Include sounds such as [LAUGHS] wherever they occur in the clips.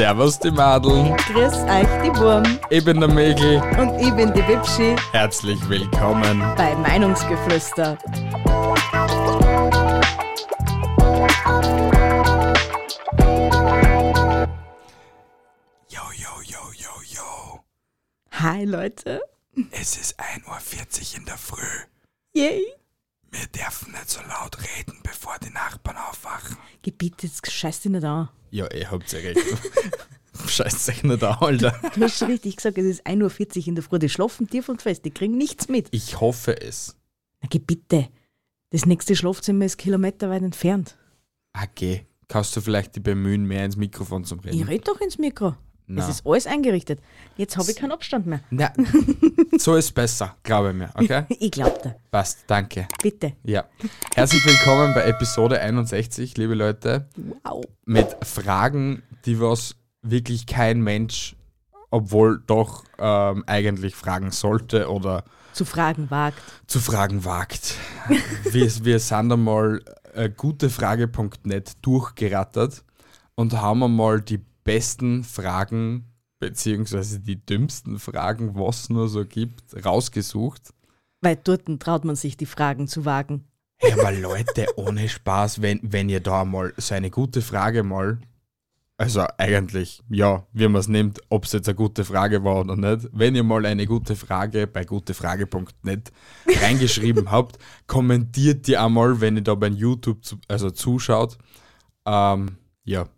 Servus die Madeln, Grüß euch, die Wurm. ich bin der Mägel. Und ich bin die Wipschi Herzlich willkommen. bei Meinungsgeflüster. Yo, yo, yo, yo, yo. Hi, Leute. Es ist 1.40 Uhr in der Früh. Yay. Wir dürfen nicht so laut reden, bevor die Nachbarn aufwachen. Gebiet, jetzt scheiß dich nicht an. Ja, ihr habt ja recht. [LAUGHS] Scheiß euch nicht an, Alter. Du hast schon richtig gesagt, es ist 1.40 Uhr in der Früh. Die schlafen tief und fest, die kriegen nichts mit. Ich hoffe es. Na, geh bitte. Das nächste Schlafzimmer ist kilometerweit entfernt. Okay. Kannst du vielleicht die bemühen, mehr ins Mikrofon zu Ich reden? red doch ins Mikro. Na. Es ist alles eingerichtet. Jetzt habe ich keinen Abstand mehr. Na, [LAUGHS] so ist besser, glaube mir, okay? [LAUGHS] Ich glaub dir. Passt, danke. Bitte. Ja. Herzlich willkommen bei Episode 61, liebe Leute. Wow. mit Fragen, die was wirklich kein Mensch, obwohl doch ähm, eigentlich fragen sollte oder Zu fragen wagt. zu fragen wagt. wir, wir sind einmal äh, gutefrage.net durchgerattert und haben einmal die besten Fragen beziehungsweise die dümmsten Fragen, was nur so gibt, rausgesucht. Weil dort traut man sich, die Fragen zu wagen. Ja, aber Leute, ohne Spaß, wenn, wenn ihr da mal so eine gute Frage mal, also eigentlich, ja, wie man es nimmt, ob es jetzt eine gute Frage war oder nicht, wenn ihr mal eine gute Frage bei gutefrage.net reingeschrieben [LAUGHS] habt, kommentiert die einmal, wenn ihr da bei YouTube zu, also zuschaut. Ähm, ja,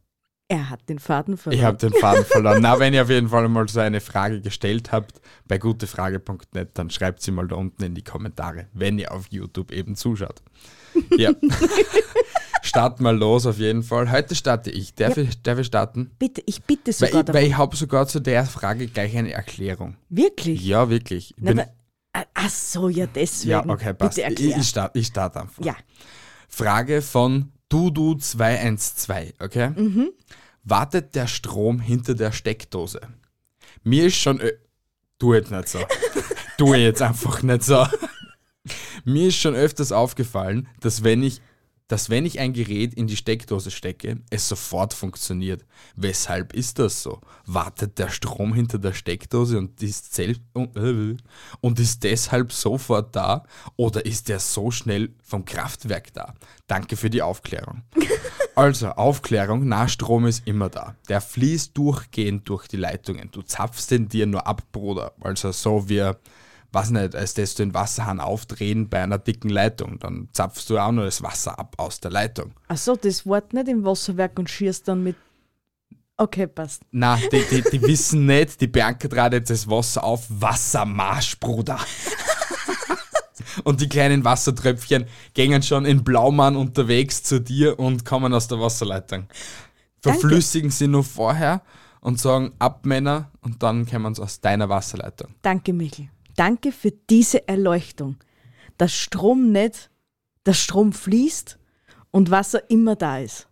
Er hat den Faden verloren. ich habe den Faden verloren. Na, wenn ihr auf jeden Fall mal so eine Frage gestellt habt bei gutefrage.net, dann schreibt sie mal da unten in die Kommentare, wenn ihr auf YouTube eben zuschaut. Ja. [LAUGHS] Starten wir los auf jeden Fall. Heute starte ich. Darf, ich, darf ich starten? Bitte, ich bitte Weil sogar ich, darum. weil ich habe sogar zu der Frage gleich eine Erklärung. Wirklich? Ja, wirklich. Ich Na, da, ah, ach so, ja, deswegen. ja, okay, passt. Bitte Ich, ich starte ich start einfach. ja. Frage von Dudu212, okay? Mhm. Wartet der Strom hinter der Steckdose? Mir ist schon. Tu jetzt nicht so. [LAUGHS] tu jetzt einfach nicht so. Mir ist schon öfters aufgefallen, dass wenn ich dass wenn ich ein Gerät in die Steckdose stecke, es sofort funktioniert. Weshalb ist das so? Wartet der Strom hinter der Steckdose und ist, selbst, und, äh, und ist deshalb sofort da? Oder ist der so schnell vom Kraftwerk da? Danke für die Aufklärung. [LAUGHS] Also, Aufklärung, Nahstrom ist immer da. Der fließt durchgehend durch die Leitungen. Du zapfst den dir nur ab, Bruder. Also so wie, was nicht, als dass du den Wasserhahn aufdrehen bei einer dicken Leitung. Dann zapfst du auch nur das Wasser ab aus der Leitung. Ach so, das Wort nicht im Wasserwerk und schierst dann mit. Okay, passt. Na, die, die, die [LAUGHS] wissen nicht, die Bianca trat jetzt das Wasser auf. Wassermarsch, Bruder. [LAUGHS] Und die kleinen Wassertröpfchen gingen schon in Blaumann unterwegs zu dir und kommen aus der Wasserleitung. Verflüssigen sie nur vorher und sagen ab Männer und dann kommen sie aus deiner Wasserleitung. Danke, Michel. Danke für diese Erleuchtung. Dass Strom nicht, dass Strom fließt und Wasser immer da ist.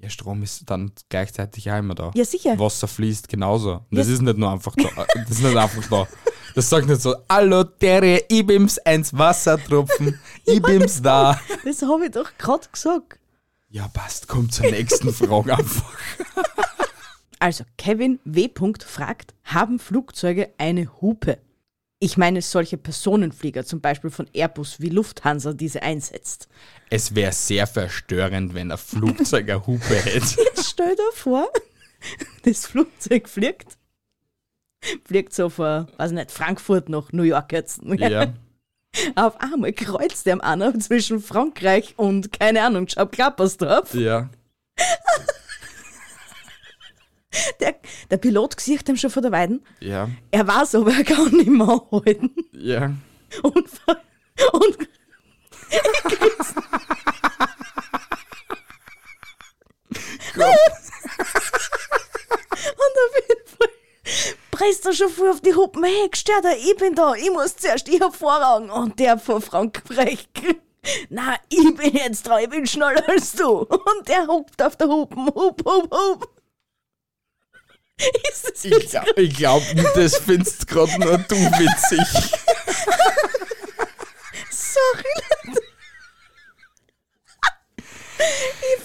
Ja, Strom ist dann gleichzeitig auch immer da. Ja, sicher. Wasser fließt genauso. Und das Ja. ist nicht nur einfach da. Das ist nicht einfach da. Das sagt nicht so, hallo Terry, ich bin's eins Wassertropfen, [LAUGHS] ich bin's da. Das habe ich doch gerade gesagt. Ja, passt, kommt zur nächsten Frage einfach. [LAUGHS] Also, Kevin W. fragt, haben Flugzeuge eine Hupe? Ich meine solche Personenflieger, zum Beispiel von Airbus wie Lufthansa diese einsetzt. Es wäre sehr verstörend, wenn ein Flugzeug eine Hupe [LAUGHS] hätte. Jetzt stell dir vor, das Flugzeug fliegt. Fliegt so von, weiß nicht, Frankfurt nach New York jetzt. Ja. [LAUGHS] Auf einmal kreuzt der einer zwischen Frankreich und, keine Ahnung, Schabklappersdorf. Ja. [LAUGHS] [LAUGHS] Der, der Pilot sieht ihm schon von der Weiden. Ja. Er weiß aber, er kann nicht mehr anhalten. Ja. Und, und [LAUGHS] Und auf jeden Fall presst er schon voll auf die Hupen. Hey, gestört er, ich bin da, ich muss zuerst, ich hab Vorrang. Und der von Frankreich, na, ich bin jetzt dran, ich bin schneller als du. Und der hupt auf der Hupen, hup, hup, hup. Ich glaube, glaub, das findest gerade nur du witzig. [LAUGHS] Sorry, Leute.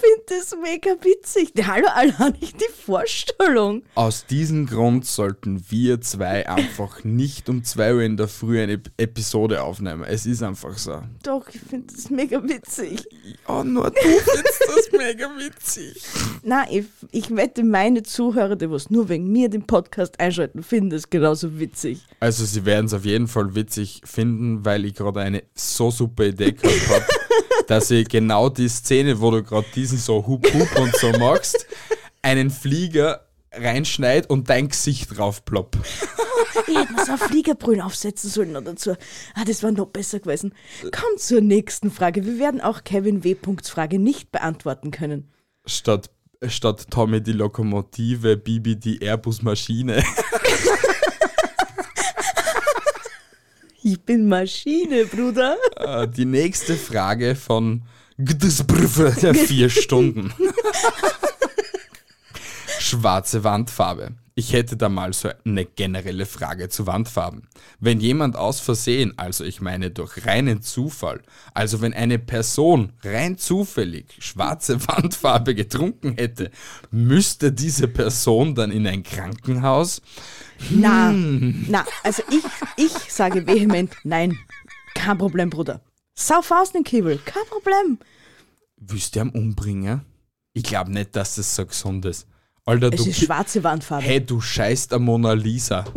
Ich finde das mega witzig. Hallo, allein nicht [LAUGHS] die Vorstellung. Aus diesem Grund sollten wir zwei einfach [LAUGHS] nicht um 2 Uhr in der Früh eine Episode aufnehmen. Es ist einfach so. Doch, ich finde das mega witzig. Ja, nur du findest das mega witzig. [LAUGHS] Nein, ich, ich wette, meine Zuhörer, die was nur wegen mir den Podcast einschalten, finden das genauso witzig. Also sie werden es auf jeden Fall witzig finden, weil ich gerade eine so super Idee gehabt habe, dass ich genau die Szene, wo du gerade diesen so Hup Hup und so machst, einen Flieger reinschneid und dein Gesicht drauf plopp. Ich hätte mir so ein Fliegerbrüll aufsetzen sollen noch dazu. Ah, das war noch besser gewesen. Komm zur nächsten Frage. Wir werden auch Kevin W. Frage nicht beantworten können. Statt, statt Tommy die Lokomotive, Bibi die Airbus-Maschine. [LAUGHS] Ich bin Maschine, Bruder. Äh, Die nächste Frage von vier [LAUGHS] Stunden. Schwarze Wandfarbe. Ich hätte da mal so eine generelle Frage zu Wandfarben. Wenn jemand aus Versehen, also ich meine durch reinen Zufall, also wenn eine Person rein zufällig schwarze [LAUGHS] Wandfarbe getrunken hätte, müsste diese Person dann in ein Krankenhaus? Na, na, also ich, ich sage vehement, nein. Kein Problem, Bruder. Sauf aus den Kibbel, kein Problem. Willst du ihn umbringen? Ich glaube nicht, dass das so gesund ist. Alter, Es du, ist schwarze Wandfarbe. hey, du scheißt am Mona Lisa. [LAUGHS]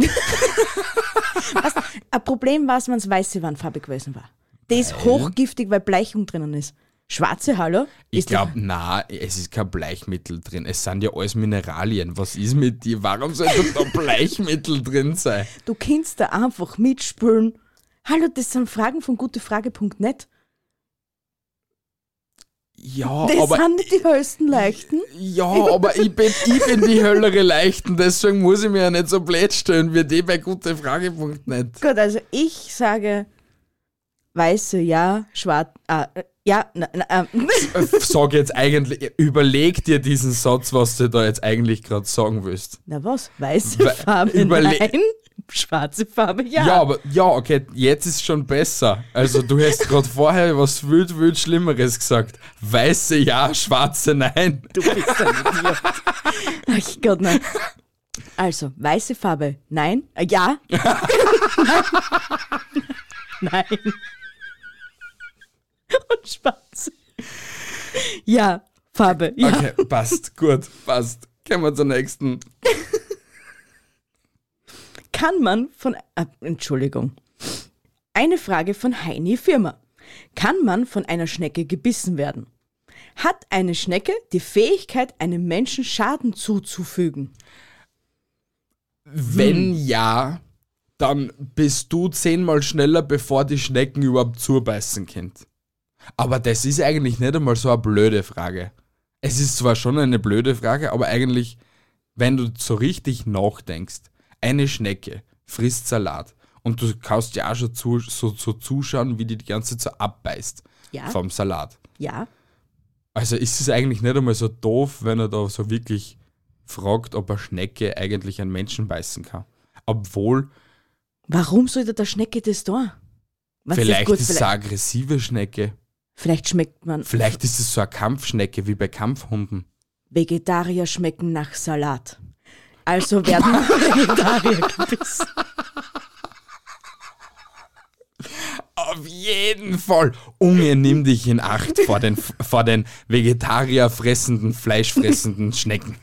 Ein Problem war es, wenn es weiße Wandfarbe gewesen war. Die ist hochgiftig, weil Bleichung drinnen ist. Schwarze, hallo? Ich glaube, na, es ist kein Bleichmittel drin. Es sind ja alles Mineralien. Was ist mit dir? Warum sollte da [LAUGHS] Bleichmittel drin sein? Du kannst da einfach mitspülen. Hallo, das sind Fragen von gutefrage.net. Ja, Das aber, sind nicht die höchsten Leichten. ja, aber ich bin, ich bin die höllere Leichten, deswegen muss ich mir ja nicht so blöd stellen wie die bei gutefrage.net. Gut, also ich sage weiße ja, schwarz, ah, äh, ja, na, na, ähm, Sag jetzt eigentlich, überleg dir diesen Satz, was du da jetzt eigentlich gerade sagen willst. na was, weiße We- Farbe überle- nein, schwarze Farbe ja. Ja. aber ja, okay, jetzt ist schon besser. Also du hast gerade vorher was wild, wild Schlimmeres gesagt. Weiße ja, schwarze nein. Du bist ein Idiot. Ach Gott, nein. Also, weiße Farbe, nein, äh, ja. [LAUGHS] nein. Und schwarze. Ja, Farbe, ja. Okay, passt, gut, passt. Kommen wir zur nächsten. Kann man von. Äh, Entschuldigung. Eine Frage von Heini Firma. Kann man von einer Schnecke gebissen werden? Hat eine Schnecke die Fähigkeit, einem Menschen Schaden zuzufügen? Wenn ja, dann bist du zehnmal schneller, bevor die Schnecken überhaupt zubeißen können. Aber das ist eigentlich nicht einmal so eine blöde Frage. Es ist zwar schon eine blöde Frage, aber eigentlich, wenn du so richtig nachdenkst, eine Schnecke frisst Salat und du kannst ja auch schon zu, so, so zuschauen, wie die die ganze Zeit so abbeißt Ja. vom Salat. Ja. Also ist es eigentlich nicht einmal so doof, wenn er da so wirklich fragt, ob eine Schnecke eigentlich einen Menschen beißen kann. Obwohl, Warum sollte der Schnecke das? Wenn's das vielleicht gut- ist es eine aggressive Schnecke. vielleicht schmeckt man. Vielleicht ist es so eine Kampfschnecke wie bei Kampfhunden. Vegetarier schmecken nach Salat. Also werden Vegetarier gebissen. Auf jeden Fall. Unge, nimm dich in Acht vor den, vor den Vegetarier fressenden, fleischfressenden Schnecken.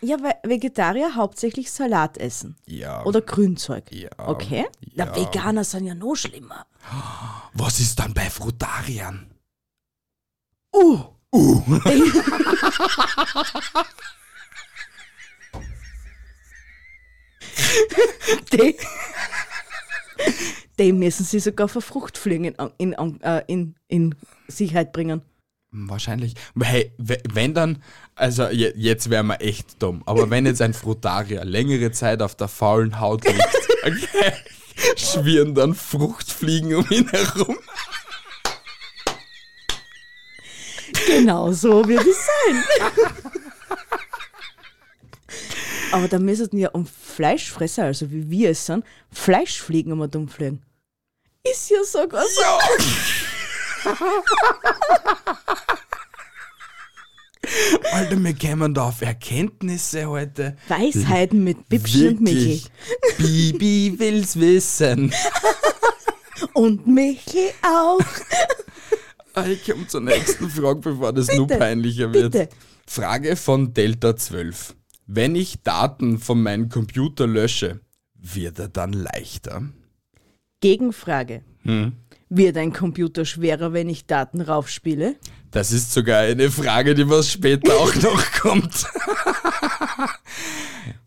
Ja, weil Vegetarier hauptsächlich Salat essen. Ja. Oder Grünzeug. Ja. Okay? Na, Ja. Veganer sind ja noch schlimmer. Was ist dann bei Frutariern? Uh! Die, die müssen sie sogar vor Fruchtfliegen in, in, äh, in, in Sicherheit bringen. Wahrscheinlich. Hey, we- wenn dann, also je, jetzt wären wir echt dumm, aber wenn jetzt ein Frutarier längere Zeit auf der faulen Haut liegt, [LAUGHS] okay, schwirren dann Fruchtfliegen um ihn herum. Genau so wird es sein. Aber da müssten ja um Fleischfresser, also wie wir es sind, Fleischfliegen um dumm fliegen. Ist ja sogar so. [LAUGHS] Alter, wir kämen da auf Erkenntnisse heute. Weisheiten mit Bibschen und. Wirklich. Bibi will's wissen. [LAUGHS] Und Michel auch. Ich komme zur nächsten Frage, bevor das nur Bitte, peinlicher wird. bitte. Frage von Delta 12. Wenn ich Daten von meinem Computer lösche, wird er dann leichter? Gegenfrage. Hm. Wird ein Computer schwerer, wenn ich Daten raufspiele? Das ist sogar eine Frage, die was später auch [LAUGHS] noch kommt.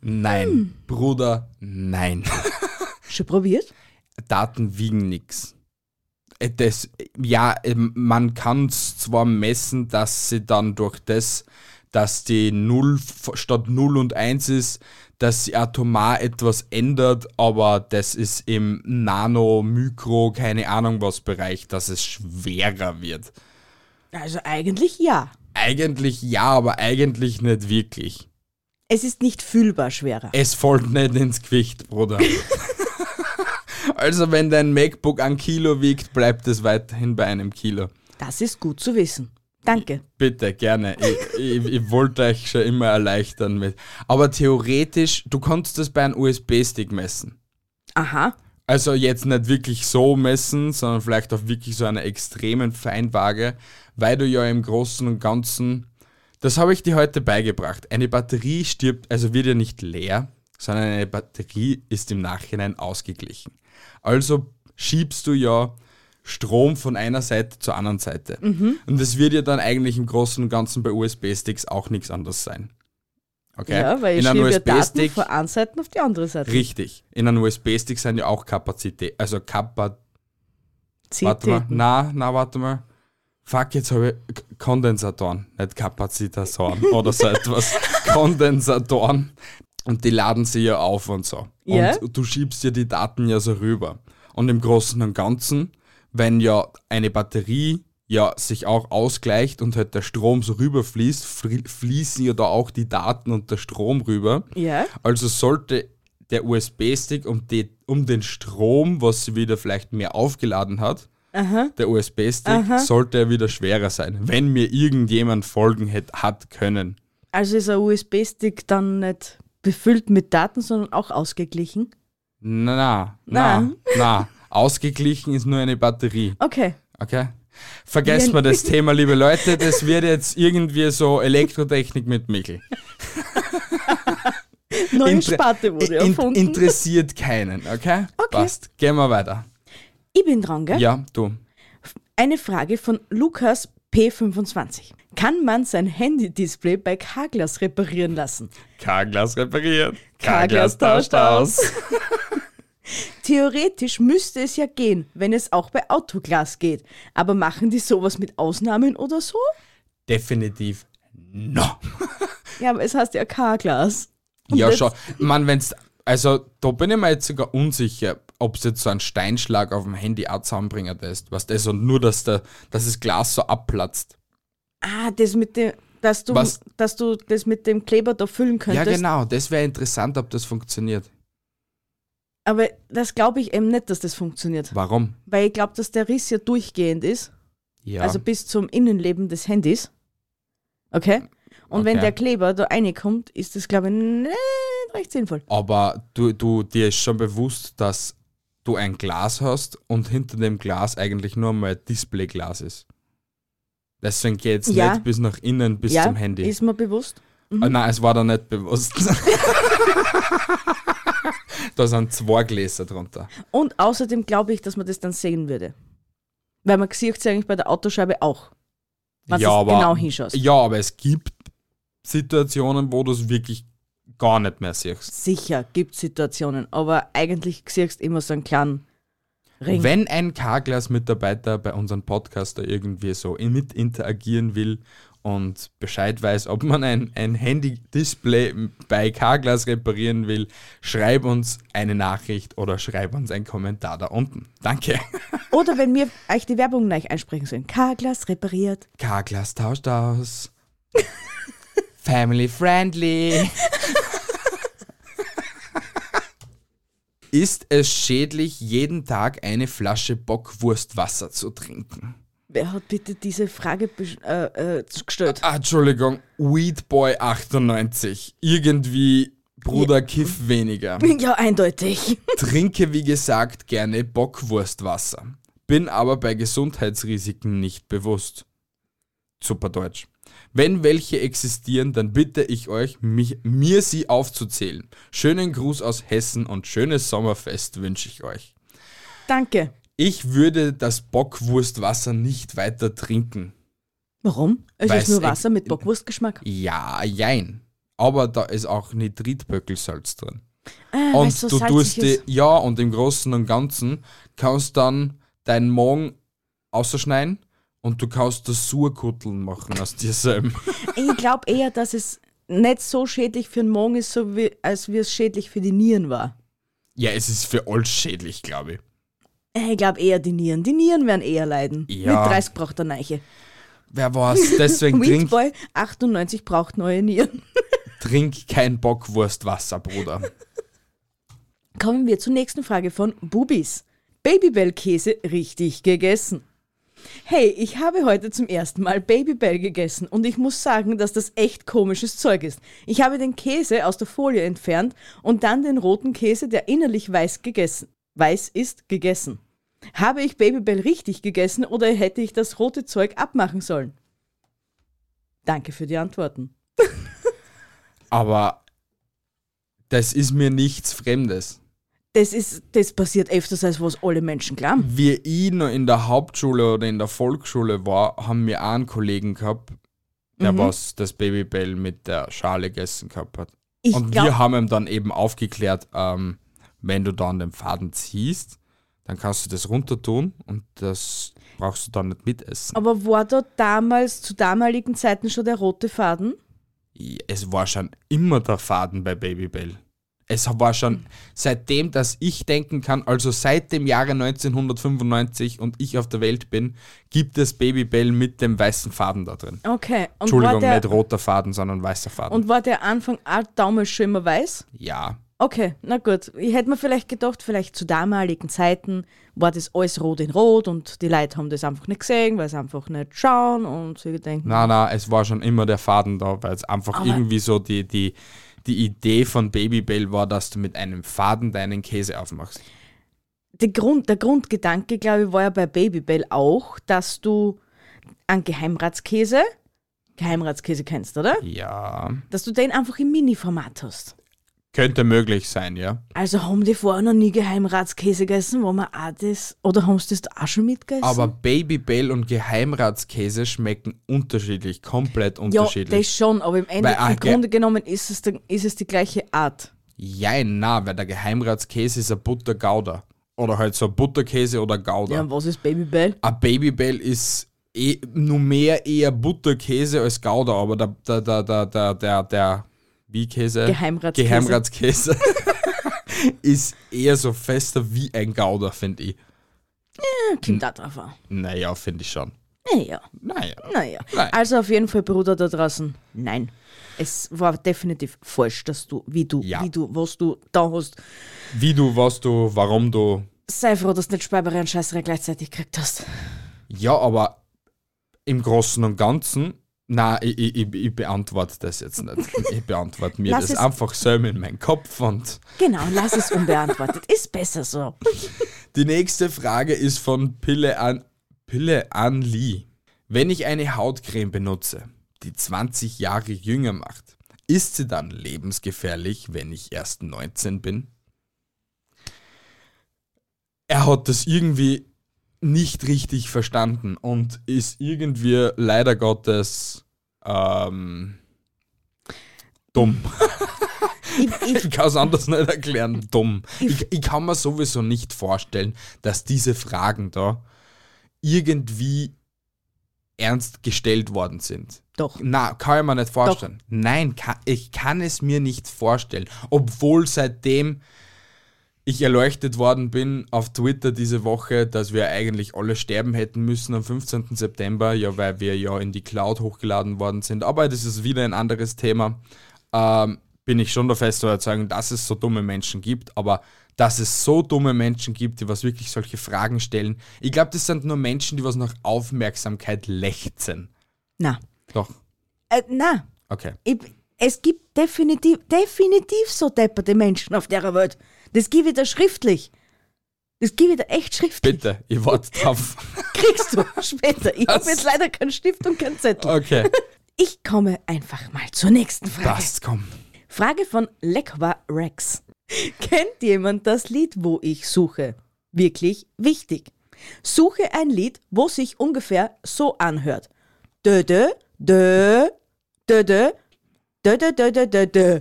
nein, Hm. Bruder, nein. Schon probiert? Daten wiegen nix. Äh, Das, ja, ähm, man kann zwar messen, dass sie dann durch das, dass die 0 f- statt 0 und 1 ist, dass sie atomar etwas ändert, aber das ist im Nano, Mikro, keine Ahnung was Bereich, dass es schwerer wird. Also eigentlich ja. Eigentlich ja, aber eigentlich nicht wirklich. Es ist nicht fühlbar schwerer. Es fällt nicht ins Gewicht, Bruder. [LAUGHS] also wenn dein MacBook ein Kilo wiegt, bleibt es weiterhin bei einem Kilo. Das ist gut zu wissen. Danke. Bitte, gerne. Ich, ich, ich wollte euch schon immer erleichtern mit. Aber theoretisch, du kannst das bei einem USB-Stick messen. Aha. Also jetzt nicht wirklich so messen, sondern vielleicht auf wirklich so einer extremen Feinwaage, weil du ja im Großen und Ganzen, das habe ich dir heute beigebracht. Eine Batterie stirbt, also wird ja nicht leer, sondern eine Batterie ist im Nachhinein ausgeglichen. Also schiebst du ja Strom von einer Seite zur anderen Seite. Und das wird ja dann eigentlich im Großen und Ganzen bei USB-Sticks auch nichts anderes sein. Okay? Ja, weil ich In einem schiebe Daten von einer Seite auf die andere Seite. Richtig. In einem USB-Stick sind ja auch Kapazität, also Kapazität. Warte mal. Na, na, warte mal. Fuck, jetzt habe ich Kondensatoren, nicht Kapazitatoren oder so etwas. [LAUGHS] Kondensatoren. Und die laden sie ja auf und so. Ja. Und du schiebst ja die Daten ja so rüber. Und im Großen und Ganzen, wenn ja eine Batterie ja sich auch ausgleicht und halt der Strom so rüberfließt, fli- fließen ja da auch die Daten und der Strom rüber. Ja. Also sollte der USB-Stick um, die, um den Strom, was sie wieder vielleicht mehr aufgeladen hat, der USB-Stick, sollte er wieder schwerer sein, wenn mir irgendjemand folgen hat können. Also ist ein USB-Stick dann nicht befüllt mit Daten, sondern auch ausgeglichen? Na, na, na, na. Ausgeglichen ist nur eine Batterie. Okay. Okay? Vergesst mal das Thema, liebe Leute. Das wird jetzt irgendwie so Elektrotechnik mit Mikkel. [LAUGHS] Neue Inter- Sparte wurde In, erfunden. interessiert keinen, okay? Okay. Passt. Gehen wir weiter. ich bin dran, gell? Ja, du. Eine Frage von Lukas P25. Kann man sein Handy-Display bei Carglass reparieren lassen? K-Glas repariert. K-Glas tauscht aus. [LAUGHS] Theoretisch müsste es ja gehen, wenn es auch bei Autoglas geht. Aber machen die sowas mit Ausnahmen oder so? Definitiv no. [LAUGHS] Ja, aber es heißt ja Carglass. Und Ja, jetzt- schon. Man, wenn's, also da bin ich mir jetzt sogar unsicher, ob es jetzt so einen Steinschlag auf dem Handy auch zusammenbringen lässt. Was das und nur, dass, der, dass das Glas so abplatzt. Ah, das mit dem, dass du, Was? dass du das mit dem Kleber da füllen könntest. Ja, genau. Das wäre interessant, ob das funktioniert. Aber das glaube ich eben nicht, dass das funktioniert. Warum? Weil ich glaube, dass der Riss ja durchgehend ist. Ja. Also bis zum Innenleben des Handys. Okay? Und wenn Okay. der Kleber da reinkommt, ist das, glaube ich, nicht recht sinnvoll. Aber du, du, dir ist schon bewusst, dass du ein Glas hast und hinter dem Glas eigentlich nur mal Displayglas ist. Deswegen geht es Ja. nicht bis nach innen, bis ja, zum Handy. ist mir bewusst. Ah, nein, es war da nicht bewusst. da sind zwei Gläser drunter. Und außerdem glaube ich, dass man das dann sehen würde. Weil man sieht es eigentlich bei der Autoscheibe auch. Wenn ja, du aber, genau hinschaust. ja, aber es gibt Situationen, wo du es wirklich gar nicht mehr siehst. Sicher, gibt Situationen, aber eigentlich siehst du immer so einen kleinen Ring. Wenn ein K-Glas-Mitarbeiter bei unserem Podcaster irgendwie so mit interagieren will und Bescheid weiß, ob man ein, ein Handy-Display bei K-Glas reparieren will, schreib uns eine Nachricht oder schreib uns einen Kommentar da unten. Danke. [LAUGHS] Oder wenn wir euch die Werbung gleich einsprechen sollen. K-Glas repariert. K-Glas tauscht aus. [LAUGHS] Family friendly. [LAUGHS] Ist es schädlich, jeden Tag eine Flasche Bockwurstwasser zu trinken? Wer hat bitte diese Frage äh, äh, gestellt? Ah, Entschuldigung, Weedboy98. Irgendwie, Bruder, kiff weniger. [LAUGHS] Ja, eindeutig. Trinke, wie gesagt, gerne Bockwurstwasser. Bin aber bei Gesundheitsrisiken nicht bewusst. Super Deutsch. Wenn welche existieren, dann bitte ich euch, mich, mir sie aufzuzählen. Schönen Gruß aus Hessen und schönes Sommerfest wünsche ich euch. Danke. Ich würde das Bockwurstwasser nicht weiter trinken. Warum? Es Weil's ist nur Wasser mit Bockwurstgeschmack. Ja, jein. Aber da ist auch Nitritböckelsalz drin. Ah, und so du tust die, ja, und im Großen und Ganzen kannst dann deinen Magen ausschneiden und du kannst das Surkutteln machen aus dir selber. [LAUGHS] Ich glaube eher, dass es nicht so schädlich für den Magen ist, so wie, als wie es schädlich für die Nieren war. ja, es ist für alles schädlich, glaube ich. Äh, Ich glaube eher die Nieren. Die Nieren werden eher leiden. Ja. Mit 30 braucht er Neiche. Wer weiß, deswegen [LAUGHS] trink, Weedboy 98 braucht neue Nieren. [LAUGHS] trink kein Bockwurstwasser, Bruder. Kommen wir zur nächsten Frage von Bubis. Babybell-Käse richtig gegessen. Hey, ich habe heute zum ersten Mal Babybell gegessen und ich muss sagen, dass das echt komisches Zeug ist. Ich habe den Käse aus der Folie entfernt und dann den roten Käse, der innerlich weiß gegessen. Weiß ist gegessen. Habe ich Babybell richtig gegessen oder hätte ich das rote Zeug abmachen sollen? Danke für die Antworten. [LAUGHS] Aber das ist mir nichts Fremdes. Das ist, das passiert öfters, als was alle Menschen glauben. Wie ich noch in der Hauptschule oder in der Volksschule war, haben wir auch einen Kollegen gehabt, der Mhm. was das Babybell mit der Schale gegessen gehabt hat. Ich Und glaub- wir haben ihm dann eben aufgeklärt, ähm, wenn du dann den Faden ziehst, dann kannst du das runter tun und das brauchst du dann nicht mitessen. Aber war da damals, zu damaligen Zeiten schon der rote Faden? Es war schon immer der Faden bei Babybell. Es war schon seitdem, dass ich denken kann, also seit dem Jahre 1995 und ich auf der Welt bin, gibt es Babybell mit dem weißen Faden da drin. Okay. Und Entschuldigung, war der, nicht roter Faden, sondern weißer Faden. Und war der Anfang auch damals schon immer weiß? ja, Okay, na gut. Ich hätte mir vielleicht gedacht, vielleicht zu damaligen Zeiten war das alles rot in rot und die Leute haben das einfach nicht gesehen, weil sie einfach nicht schauen und sie denken, na na, es war schon immer der Faden da, weil es einfach irgendwie so die, die, die Idee von Babybell war, dass du mit einem Faden deinen Käse aufmachst. der, Grund, der Grundgedanke, glaube ich, war ja bei Babybell auch, dass du einen Geheimratskäse, Geheimratskäse kennst, oder? Ja, Dass du den einfach im Mini-Format hast. Könnte möglich sein, ja. Also haben die vorher noch nie Geheimratskäse gegessen, wo man auch das, oder haben sie das da auch schon mitgegessen? Aber Babybell und Geheimratskäse schmecken unterschiedlich, komplett ja, unterschiedlich. das schon, aber im, Ende, Weil, ah, im ge- Grunde genommen ist es, die- ist es die gleiche Art. Jein, na, weil der Geheimratskäse ist ein Buttergouda. Oder halt so ein Butterkäse oder Gouda. Ja, und was ist Babybell? Ein Babybell ist eh, nur mehr eher Butterkäse als Gouda, aber der, der, der, der, der, der wie Käse? Geheimratskäse. Geheimratskäse [LAUGHS] ist eher so fester wie ein Gouda, finde ich. Ja, Kommt da drauf an. Naja, finde ich schon. Naja, Naja. naja. Nein. Also auf jeden Fall, Bruder da draußen, nein. Es war definitiv falsch, dass du, wie du, Ja. wie du, was du da hast. Wie du, was du, warum du. Sei froh, dass du nicht Speiberei und Scheißerei gleichzeitig gekriegt hast. Ja, aber im Großen und Ganzen, na, ich, ich, ich, beantworte das jetzt nicht. [LAUGHS] Ich beantworte mir Lass das einfach selber in meinen Kopf und Genau, lass es unbeantwortet. Ist besser so. [LAUGHS] Die nächste Frage ist von Pille an, Pille an Lee. Wenn ich eine Hautcreme benutze, die 20 Jahre jünger macht, ist sie dann lebensgefährlich, wenn ich erst 19 bin? Er hat das irgendwie nicht richtig verstanden und ist irgendwie leider Gottes ähm, dumm. Ich, ich, [LAUGHS] kann es anders nicht erklären. Dumm. Ich, ich kann mir sowieso nicht vorstellen, dass diese Fragen da irgendwie ernst gestellt worden sind. doch. Na, kann ich mir nicht vorstellen. Nein, kann, ich kann es mir nicht vorstellen. Obwohl seitdem ich erleuchtet worden bin auf Twitter diese Woche, dass wir eigentlich alle sterben hätten müssen am 15. September, ja, weil wir ja in die Cloud hochgeladen worden sind. Aber das ist wieder ein anderes Thema. Ähm, bin ich schon der festen Überzeugung, dass es so dumme Menschen gibt, aber dass es so dumme Menschen gibt, die was wirklich solche Fragen stellen. Ich glaube, das sind nur Menschen, die was nach Aufmerksamkeit lechzen. Na, Doch, äh, na, okay. ich, es gibt definitiv, definitiv so depperte Menschen auf der Welt. Das gebe ich dir schriftlich. Das gebe ich dir echt schriftlich. Bitte, ich warte drauf. [LAUGHS] Kriegst du später. Ich habe jetzt leider keinen Stift und keinen Zettel. Okay, Ich komme einfach mal zur nächsten Frage. passt, komm. Frage von Lekwa Rex. Kennt jemand das Lied, wo ich suche? Wirklich wichtig. Suche ein Lied, wo sich ungefähr so anhört. Dö, dö, dö, dö, dö, dö, dö, dö, dö, dö, dö.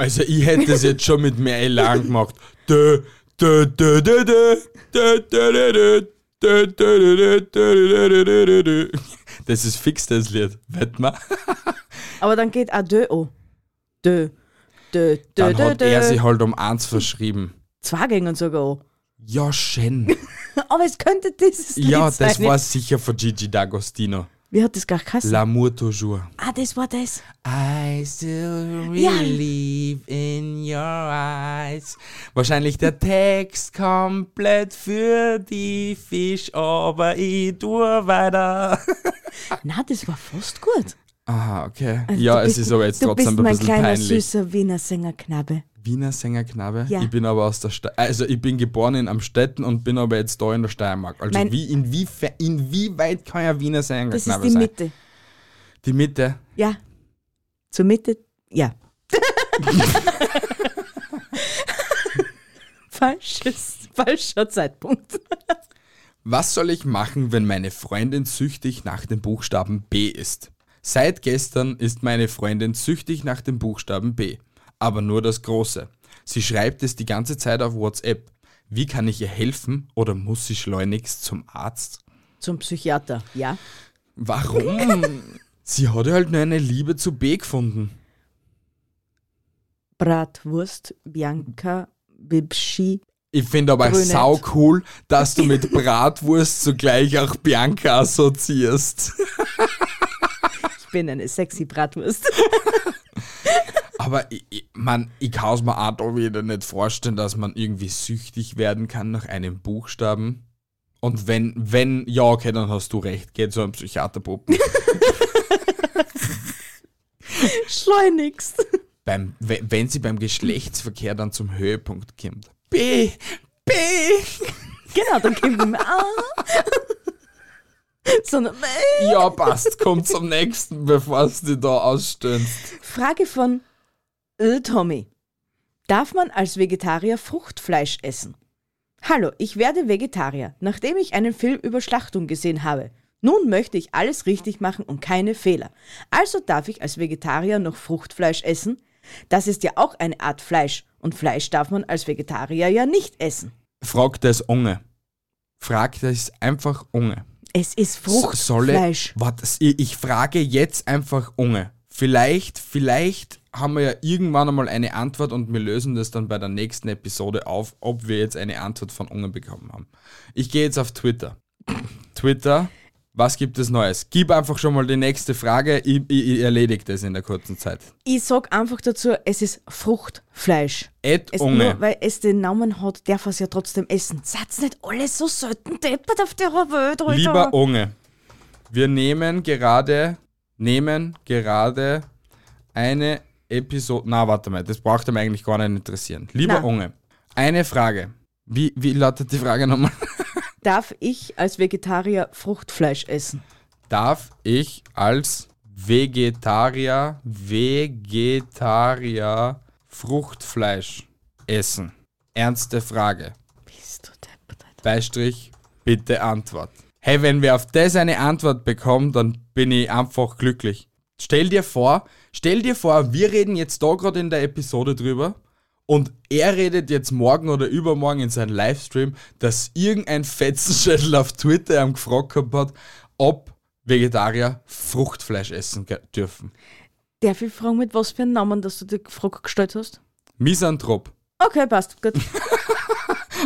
Also ich hätte es jetzt schon mit mehr Elan gemacht. Dö, dö, dö, dö, dö, dö, dö, dö, dö, dö, dö, dö, dö, dö, dö, dö, dö, dö. Das ist fix das Lied, wett mal. Aber dann geht auch dö o. Dö, dö, dö, Dann dö, hat er dö. sich halt um eins verschrieben. Zwei gingen sogar an. Ja, schön. Aber es könnte dieses Lied Ja, sein. das war sicher von Gigi D'Agostino. Wie hat das gar geheißen? L'amour toujours. ah, das war das. I still Ja. believe in your eyes. Wahrscheinlich der Text komplett für die Fisch, aber ich tue weiter. Na, das war fast gut. Aha, okay. Also ja, du es bist- ist aber jetzt du trotzdem bist ein mein bisschen kleiner, peinlich. süßer Wiener Sängerknabe. Wiener Sängerknabe. Ja. Ich bin aber aus der Ste also ich bin geboren in Amstetten und bin aber jetzt da in der Steiermark. Also Mein- wie, inwiefe- inwieweit kann ja Wiener Das Sängerknabe ist die sein? Mitte. Die Mitte. Ja. Zur Mitte, ja. [LAUGHS] Falsches, falscher Zeitpunkt. Was soll ich machen, wenn meine Freundin süchtig nach dem Buchstaben B ist? Seit gestern ist meine Freundin süchtig nach dem Buchstaben B, aber nur das Große. Sie schreibt es die ganze Zeit auf WhatsApp. Wie kann ich ihr helfen oder muss sie schleunigst zum Arzt? Zum Psychiater, ja. Warum? [LAUGHS] sie hat halt nur eine Liebe zu B gefunden. Bratwurst, Bianca, Bibschi. Ich finde aber Brünett. sau cool, dass du mit Bratwurst zugleich auch Bianca assoziierst. [LAUGHS] Bin eine sexy Bratwurst. Aber ich, ich, man, ich kann es mir auch da wieder nicht vorstellen, dass man irgendwie süchtig werden kann nach einem Buchstaben. Und wenn, wenn, ja, okay, dann hast du recht, geht so ein Psychiaterpuppen. Schleunigst. beim, we- wenn sie beim Geschlechtsverkehr dann zum Höhepunkt kommt. B, B. Genau, dann kommt immer, ah. [LAUGHS] Sondern. Ja, passt, kommt zum nächsten, bevor es die da ausstöhnst. Frage von Ö Tommy. Darf man als Vegetarier Fruchtfleisch essen? Hallo, ich werde Vegetarier, nachdem ich einen Film über Schlachtung gesehen habe. Nun möchte ich alles richtig machen und keine Fehler. Also darf ich als Vegetarier noch Fruchtfleisch essen? Das ist ja auch eine Art Fleisch und Fleisch darf man als Vegetarier ja nicht essen. Frag das Unge. Frag das einfach Unge. Es ist Fruchtfleisch. ich, warte, ich frage jetzt einfach Unge. Vielleicht, vielleicht haben wir ja irgendwann einmal eine Antwort und wir lösen das dann bei der nächsten Episode auf, ob wir jetzt eine Antwort von Unge bekommen haben. Ich gehe jetzt auf Twitter. Twitter, was gibt es Neues? Gib einfach schon mal die nächste Frage, ich, ich, ich erledige das in der kurzen Zeit. Ich sag einfach dazu, es ist Fruchtfleisch. Ed Es, Unge. nur weil es den Namen hat, darf er es ja trotzdem essen. Seid nicht alle so selten deppert auf der Welt, Alter. Lieber Unge, wir nehmen gerade, nehmen gerade eine Episode. Na, warte mal, das braucht ihm eigentlich gar nicht interessieren. Lieber Na. Unge, eine Frage. Wie, wie lautet die Frage nochmal? [LAUGHS] Darf ich als Vegetarier Fruchtfleisch essen? Darf ich als Vegetarier, Vegetarier Fruchtfleisch essen? Ernste Frage. Bist du deppert. Beistrich, bitte Antwort. Hey, wenn wir auf das eine Antwort bekommen, dann bin ich einfach glücklich. Stell dir vor, stell dir vor, wir reden jetzt da gerade in der Episode drüber und er redet jetzt morgen oder übermorgen in seinem Livestream, dass irgendein Fetzenschädel auf Twitter ihm gefragt hat, ob Vegetarier Fruchtfleisch essen dürfen. Darf ich fragen, mit was für einem Namen, dass du die Frage gestellt hast? Misanthrop. Okay, passt, gut. [LAUGHS]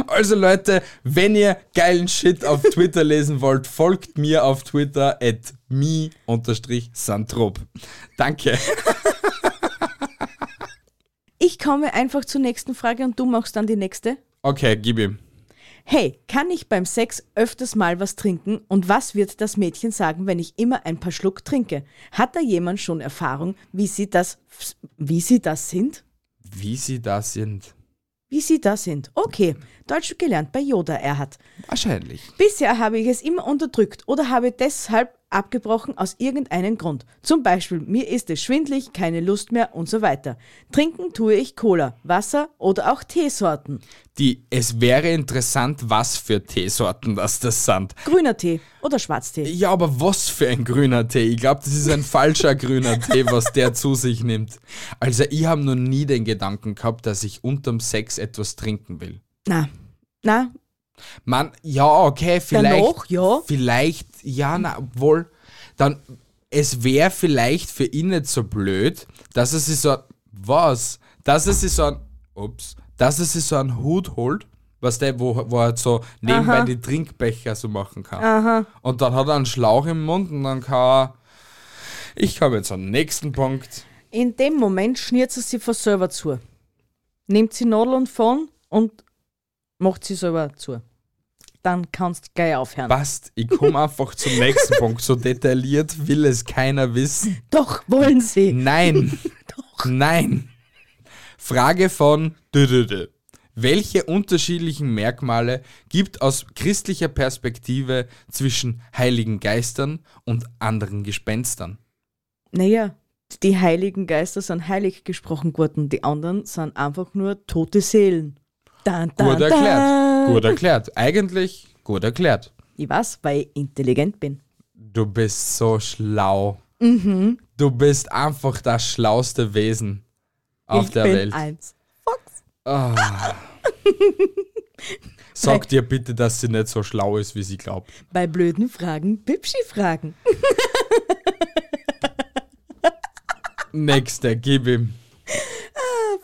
Also Leute, wenn ihr geilen Shit auf Twitter lesen wollt, folgt mir auf Twitter at me-santrop. Danke. [LAUGHS] Ich komme einfach zur nächsten Frage und du machst dann die nächste. Okay, gib ihm. Hey, kann ich beim Sex öfters mal was trinken und was wird das Mädchen sagen, wenn ich immer ein paar Schluck trinke? Hat da jemand schon Erfahrung, wie sie das, wie sie das sind? Wie sie da sind. Wie sie das sind. Okay, Deutsch gelernt bei Yoda, er hat. Wahrscheinlich. Bisher habe ich es immer unterdrückt oder habe deshalb abgebrochen aus irgendeinem Grund. Zum Beispiel, mir ist es schwindlig, keine Lust mehr und so weiter. Trinken tue ich Cola, Wasser oder auch Teesorten. Die, es wäre interessant, was für Teesorten das das sind. Grüner Tee oder Schwarztee. Ja, aber was für ein grüner Tee? Ich glaube, das ist ein falscher [LAUGHS] grüner Tee, was der zu sich nimmt. Also ich habe noch nie den Gedanken gehabt, dass ich unterm Sex etwas trinken will. Na, na, Man, ja, okay, vielleicht. Danach, ja. Vielleicht, ja, na, obwohl, dann, es wäre vielleicht für ihn nicht so blöd, dass er sich so, was? Dass er sich so ein, ups, dass er sich so einen Hut holt, was der, wo, wo er so nebenbei die Trinkbecher so machen kann. Und dann hat er einen Schlauch im Mund und dann kann er, ich komme jetzt zum nächsten Punkt. in dem Moment schniert sie sie von selber zu. Nimmt sie Nadel und Faden und macht sie selber zu. Dann kannst du gleich aufhören. Passt, ich komme einfach zum nächsten Punkt. So detailliert will es keiner wissen. [LAUGHS] Doch, wollen sie. Nein. [LAUGHS] Nein. Frage von Dödödö. Welche unterschiedlichen Merkmale gibt aus christlicher Perspektive zwischen heiligen Geistern und anderen Gespenstern? Naja, die heiligen Geister sind heilig gesprochen worden, die anderen sind einfach nur tote Seelen. Dann, dann, Gut erklärt. Gut erklärt. Eigentlich gut erklärt. Ich weiß, weil ich intelligent bin. Du bist so schlau. Du bist einfach das schlauste Wesen auf ich der bin Welt. eins. Fox. Sag dir bitte, dass sie nicht so schlau ist, wie sie glaubt. Bei blöden Fragen, Bibschi-Fragen. Nächste, gib ihm.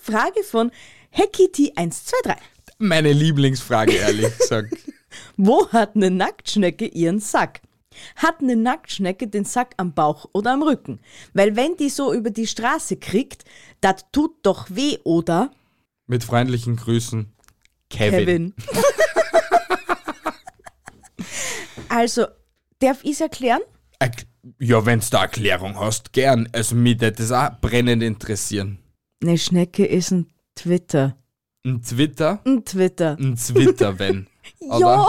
Frage von Hekiti123. Meine Lieblingsfrage, ehrlich gesagt. [LAUGHS] Wo hat eine Nacktschnecke ihren Sack? Hat eine Nacktschnecke den Sack am Bauch oder am Rücken? Weil wenn die so über die Straße kriegt, das tut doch weh, oder? Mit freundlichen Grüßen, Kevin. Kevin. [LAUGHS] also, darf ich es erklären? Erk- Ja, wenn's da Erklärung hast, gern. Also mich würde das auch brennend interessieren. Eine Schnecke ist ein Twitter. Ein Twitter? Ein Twitter. Ein Twitter, wenn. [LAUGHS] Ja,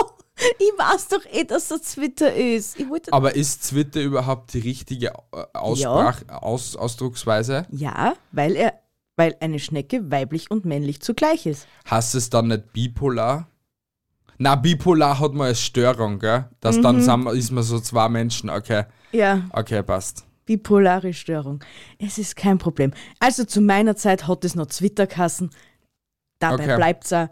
ich weiß doch eh, dass das Twitter ist. Ich wollte. aber ist Twitter überhaupt die richtige äh, Aussprach, Aus, Ausdrucksweise? Ja, weil er, weil eine Schnecke weiblich und männlich zugleich ist. Hast es dann nicht bipolar? Na, bipolar hat man als Störung, gell? Dass dann sind ist man so zwei Menschen, okay. Ja, Okay, passt. bipolare Störung. Es ist kein Problem. Also zu meiner Zeit hat es noch Twitter-Kassen. Dabei Okay. bleibt's auch.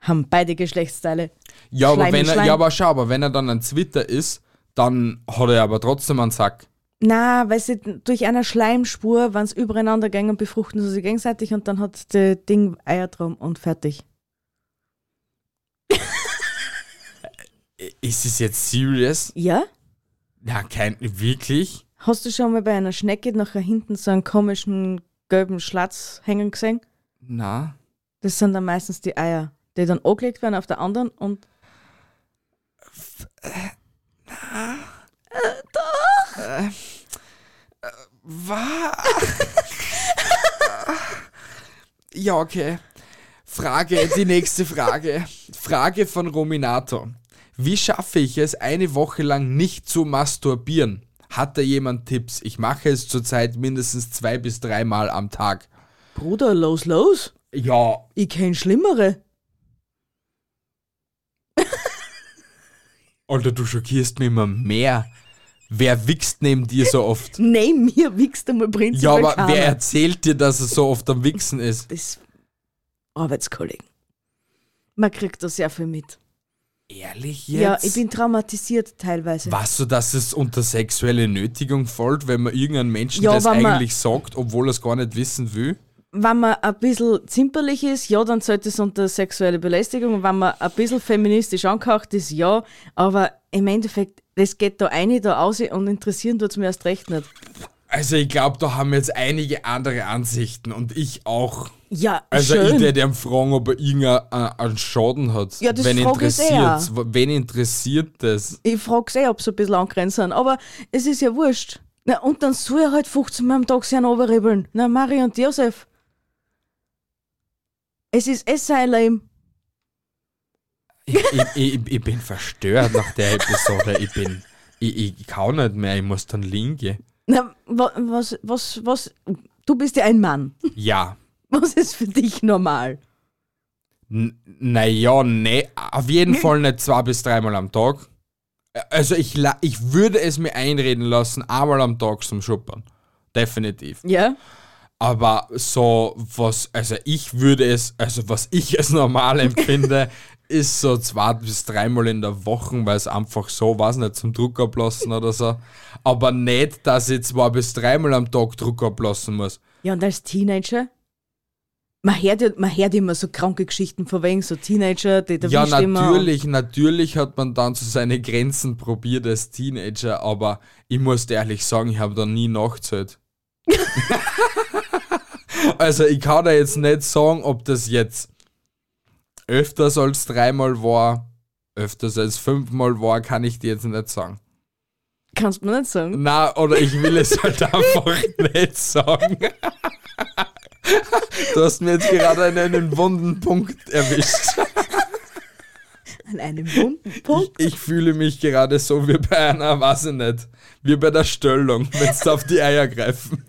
Haben beide Geschlechtsteile. Ja, aber wenn er, ja, aber schau, aber wenn er dann ein Twitter ist, dann hat er aber trotzdem einen Sack. Na, weil sie durch eine Schleimspur, wenn sie übereinander gehen, befruchten sie sich gegenseitig und dann hat das Ding Eier drum und fertig. Ist es jetzt serious? Ja? Ja, kein, wirklich? Hast du schon mal bei einer Schnecke nachher hinten so einen komischen gelben Schlatz hängen gesehen? Na. Das sind dann meistens die Eier, die dann angelegt werden auf der anderen und Was? [LAUGHS] ja, okay. Frage, die nächste Frage. Frage von Rominato. Wie schaffe ich es, eine Woche lang nicht zu masturbieren? Hat da jemand Tipps? Ich mache es zurzeit mindestens zwei bis dreimal am Tag. Bruder, los, los. Ja, Ich kenn Schlimmere. [LAUGHS] Alter, du schockierst mich immer mehr. Wer wichst neben dir so oft? [LAUGHS] Neben mir wichst einmal Ja, prinzipiell aber keiner. wer erzählt dir, dass er so oft am Wichsen ist? Das Arbeitskollegen. Man kriegt das sehr viel mit. Ehrlich jetzt? Ja, ich bin traumatisiert teilweise. Weißt du, dass es unter sexuelle Nötigung fällt, wenn man irgendeinen Menschen Ja, das wenn man- eigentlich sagt, obwohl er es gar nicht wissen will? Wenn man ein bisschen zimperlich ist, ja, dann sollte es unter sexuelle Belästigung. Und wenn man ein bisschen feministisch angehaucht ist, ja. Aber im Endeffekt, das geht da eine, da aus und interessieren tut es mir erst recht nicht. Also ich glaube, da haben jetzt einige andere Ansichten und ich auch. Ja, Also schön. ich werde ihn fragen, ob er irgendeinen Schaden hat. Ja, das Wen frag ich interessiert Wen interessiert das? Ich frage eh, ob sie ein bisschen angrenzt sind, aber es ist ja wurscht. Na, und dann soll er halt 15 Mal am Tag sich runterribbeln. Na, Marie und Josef. Es ist Leben. Ich, ich, ich, ich bin verstört nach der Episode. Ich bin. Ich, ich kann nicht mehr, ich muss dann liegen. Na, wa, was, was, was, du bist ja ein Mann. Ja. Was ist für dich normal? Naja, nee, auf jeden Fall nicht zwei bis dreimal am Tag. Also ich, ich würde es mir einreden lassen, einmal am Tag zum Schuppern. Definitiv. Ja? Aber so was, also ich würde es, also was ich als normal empfinde, [LAUGHS] ist so zwei bis dreimal in der Woche, weil es einfach so, weiß nicht, zum Druck ablassen oder so. Aber nicht, dass ich zwei bis dreimal am Tag Druck ablassen muss. Ja, und als Teenager? Man hört, man hört immer so kranke Geschichten von wegen, so Teenager, die da Ja, natürlich, natürlich hat man dann zu seine Grenzen probiert als Teenager, aber ich muss dir ehrlich sagen, ich habe da nie nachgezählt. [LAUGHS] [LAUGHS] also ich kann da jetzt nicht sagen, ob das jetzt öfters als dreimal war, öfters als fünfmal war, kann ich dir jetzt nicht sagen. Kannst du mir nicht sagen. Na, oder ich will es halt [LAUGHS] einfach nicht sagen. Du hast mir jetzt gerade einen, einen wunden Punkt erwischt. An einem wunden Punkt. Ich fühle mich gerade so wie bei einer, weiß ich nicht, wie bei der Stellung, wenn sie auf die Eier greifen.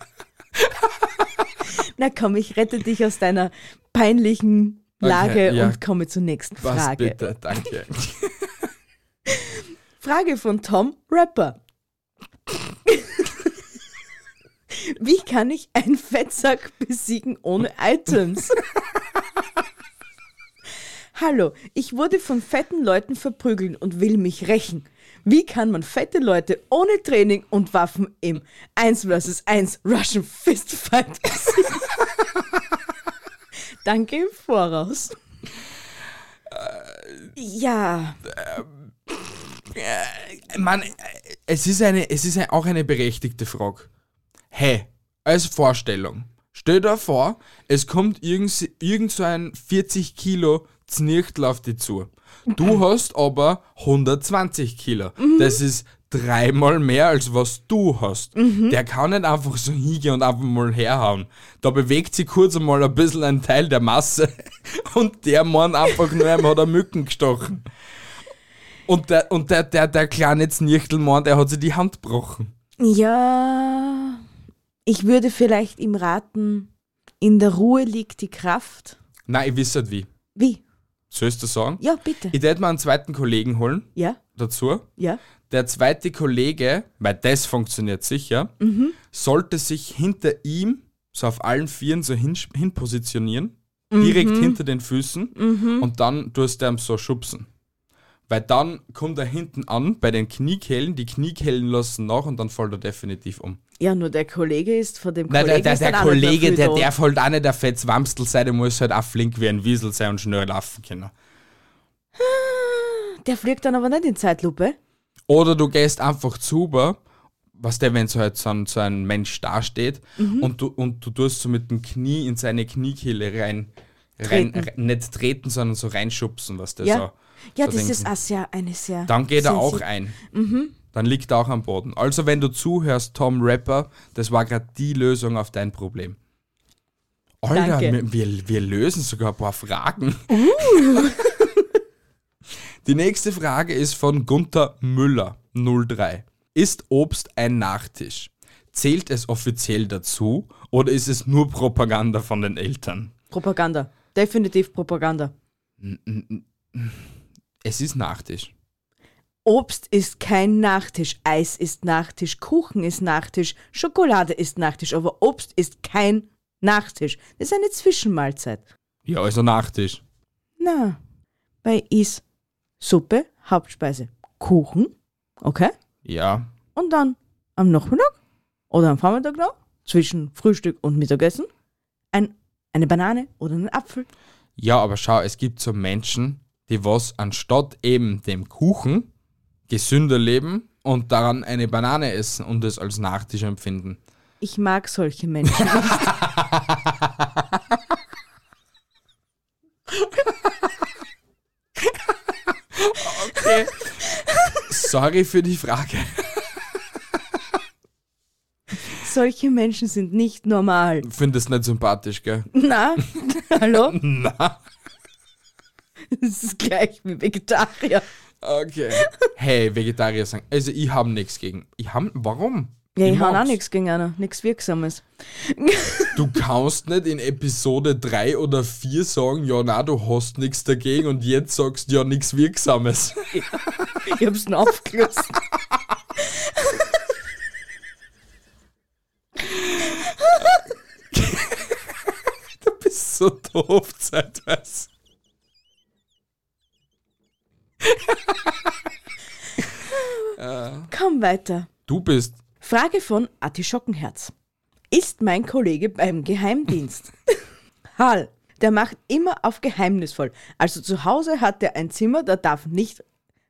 Na komm, ich rette dich aus deiner peinlichen Lage ja. und komme zur nächsten Was Frage. bitte, danke. [LAUGHS] Frage von Tom Rapper. [LAUGHS] Wie kann ich einen Fettsack besiegen ohne Items? [LAUGHS] Hallo, ich wurde von fetten Leuten verprügelt und will mich rächen. Wie kann man fette Leute ohne Training und Waffen im 1 vs 1 Russian Fistfight besiegen? [LAUGHS] Danke im Voraus. Ja, Mann, es ist, eine, es ist auch eine berechtigte Frage. Hey, als Vorstellung, stell dir vor, es kommt irgend, irgend so ein 40 Kilo Znirchtl auf dich zu. Du hast aber 120 Kilo. Das ist dreimal mehr, als was du hast. Der kann nicht einfach so hingehen und einfach mal herhauen. Da bewegt sich kurz einmal ein bisschen ein Teil der Masse [LAUGHS] und der Mann einfach nur einmal hat er Mücken gestochen. Und der, und der, der, der kleine Znirchtelmann, der hat sich die Hand gebrochen. Ja, ich würde vielleicht ihm raten, in der Ruhe liegt die Kraft. Nein, ich nicht wie. Wie? Sollst du sagen? Ja, bitte. Ich werde mal einen zweiten Kollegen holen Ja, dazu. ja. Der zweite Kollege, weil das funktioniert sicher, sollte sich hinter ihm so auf allen Vieren so hin, hin positionieren, direkt hinter den Füßen und dann tust du ihm so schubsen. Weil dann kommt er hinten an bei den Kniekehlen, die Kniekehlen lassen nach und dann fällt er definitiv um. Ja, nur der Kollege ist von dem Nein, Kollegen der, der, der Kollege, der da. darf halt auch nicht der Fetzwamstel sein, der muss halt auch flink wie ein Wiesel sein und schnell laufen können. Der fliegt dann aber nicht in Zeitlupe. Oder du gehst einfach zu über, was der, wenn so halt so ein, so ein Mensch dasteht Mhm. und, du, und du tust so mit dem Knie in seine Kniekehle rein, rein, Treten. rein nicht treten, sondern so reinschubsen, was der Ja, so. Ja das ist denken. auch sehr, eine sehr. Dann geht er sensi- auch ein. Dann liegt er auch am Boden. Also wenn du zuhörst, Tom Rapper, das war gerade die Lösung auf dein Problem. Alter, Danke. wir, wir, wir lösen sogar ein paar Fragen. [LAUGHS] Die nächste Frage ist von Gunther Müller, 03. Ist Obst ein Nachtisch? Zählt es offiziell dazu oder ist es nur Propaganda von den Eltern? Propaganda. Definitiv Propaganda. Es ist Nachtisch. Obst ist kein Nachtisch, Eis ist Nachtisch, Kuchen ist Nachtisch, Schokolade ist Nachtisch, aber Obst ist kein Nachtisch. Das ist eine Zwischenmahlzeit. Ja, also Nachtisch. Na, bei ist Suppe, Hauptspeise, Kuchen, okay? Ja. Und dann am Nachmittag oder am Vormittag noch, zwischen Frühstück und Mittagessen, ein, eine Banane oder einen Apfel. Ja, aber schau, es gibt so Menschen, die was anstatt eben dem Kuchen gesünder leben und daran eine Banane essen und es als Nachtisch empfinden. Ich mag solche Menschen nicht. [LAUGHS] Okay. Sorry für die Frage. Solche Menschen sind nicht normal. Findest nicht sympathisch, gell? Na, [LAUGHS] hallo? Na. [LAUGHS] Das ist gleich wie Vegetarier. Okay. Hey, Vegetarier sagen. Also ich habe nichts gegen. Ich hab, warum? Ja, ich habe auch nichts gegen einer, nichts Wirksames. [LAUGHS] Du kannst nicht in Episode 3 oder 4 sagen, ja, na, du hast nichts dagegen und jetzt sagst ja nichts Wirksames. Ich hab's noch aufgelöst. [LAUGHS] Du bist so doof zeitweise. Komm weiter. Du bist. Frage von Artischockenherz. Ist mein Kollege beim Geheimdienst? [LAUGHS] Hal, der macht immer auf geheimnisvoll. Also zu Hause hat er ein Zimmer, da darf nicht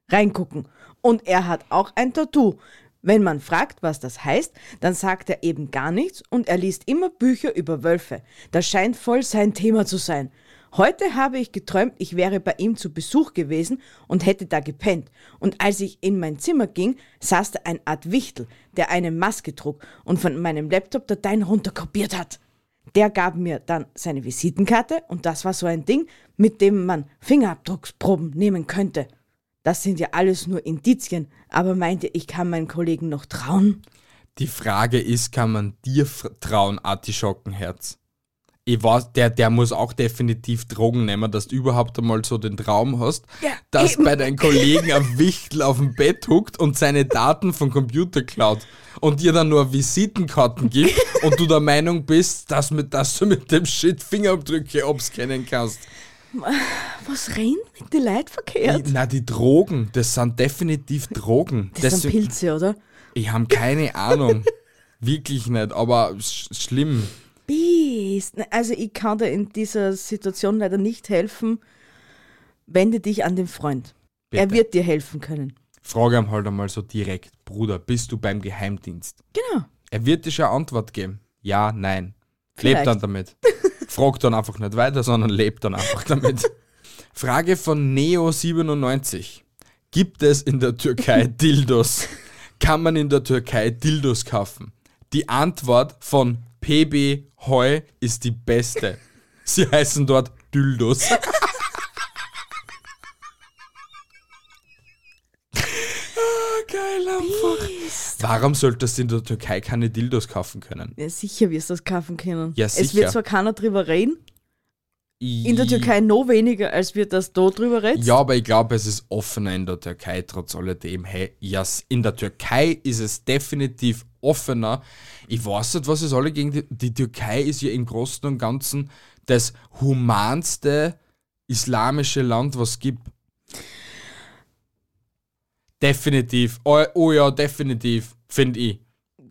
reingucken. Und er hat auch ein Tattoo. Wenn man fragt, was das heißt, dann sagt er eben gar nichts und er liest immer Bücher über Wölfe. Das scheint voll sein Thema zu sein. Heute habe ich geträumt, ich wäre bei ihm zu Besuch gewesen und hätte da gepennt. Und als ich in mein Zimmer ging, saß da ein Art Wichtel, der eine Maske trug und von meinem Laptop Dateien runterkopiert hat. Der gab mir dann seine Visitenkarte und das war so ein Ding, mit dem man Fingerabdrucksproben nehmen könnte. Das sind ja alles nur Indizien, aber meinte, ich kann meinen Kollegen noch trauen? Die Frage ist, kann man dir trauen, Artischockenherz? Ich weiß, der, der muss auch definitiv Drogen nehmen, dass du überhaupt einmal so den Traum hast, Ja, dass eben. bei deinen Kollegen ein Wichtel auf dem Bett huckt und seine Daten vom Computer klaut und dir dann nur Visitenkarten gibt [LAUGHS] und du der Meinung bist, dass, mit, dass du mit dem Shit Fingerabdrücke abscannen kannst. Was rennt mit den Leuten verkehrt? Na, die Drogen, das sind definitiv Drogen. Das sind Deswegen- Pilze, oder? Ich habe keine Ahnung. Wirklich nicht, aber sch schlimm. Biest. Ne, Also ich kann dir in dieser Situation leider nicht helfen. Wende dich an den Freund. Er Bitte. wird dir helfen können. Frage ihm halt einmal so direkt, Bruder, bist du beim Geheimdienst? Genau. Er wird dir schon eine Antwort geben. Ja, nein. Vielleicht. Lebt dann damit. [LAUGHS] Frag dann einfach nicht weiter, sondern lebt dann einfach damit. [LAUGHS] Frage von Neo97. Gibt es in der Türkei [LAUGHS] Dildos? Kann man in der Türkei Dildos kaufen? Die Antwort von PB Heu ist die beste. Sie heißen dort Dildos. ah, geil einfach. Warum solltest du in der Türkei keine Dildos kaufen können? Ja, sicher wirst du das kaufen können. Ja, Es sicher. wird zwar keiner drüber reden, in der Türkei noch weniger, als wir das da drüber reden. Ja, aber ich glaube, es ist offener in der Türkei, trotz alledem. Hey, ja, s- in der Türkei ist es definitiv offener. Ich weiß nicht, was es alle gegen die, die Türkei ist ja im Großen und Ganzen das humanste islamische Land, was es gibt. Definitiv. Oh, oh ja, definitiv, finde ich.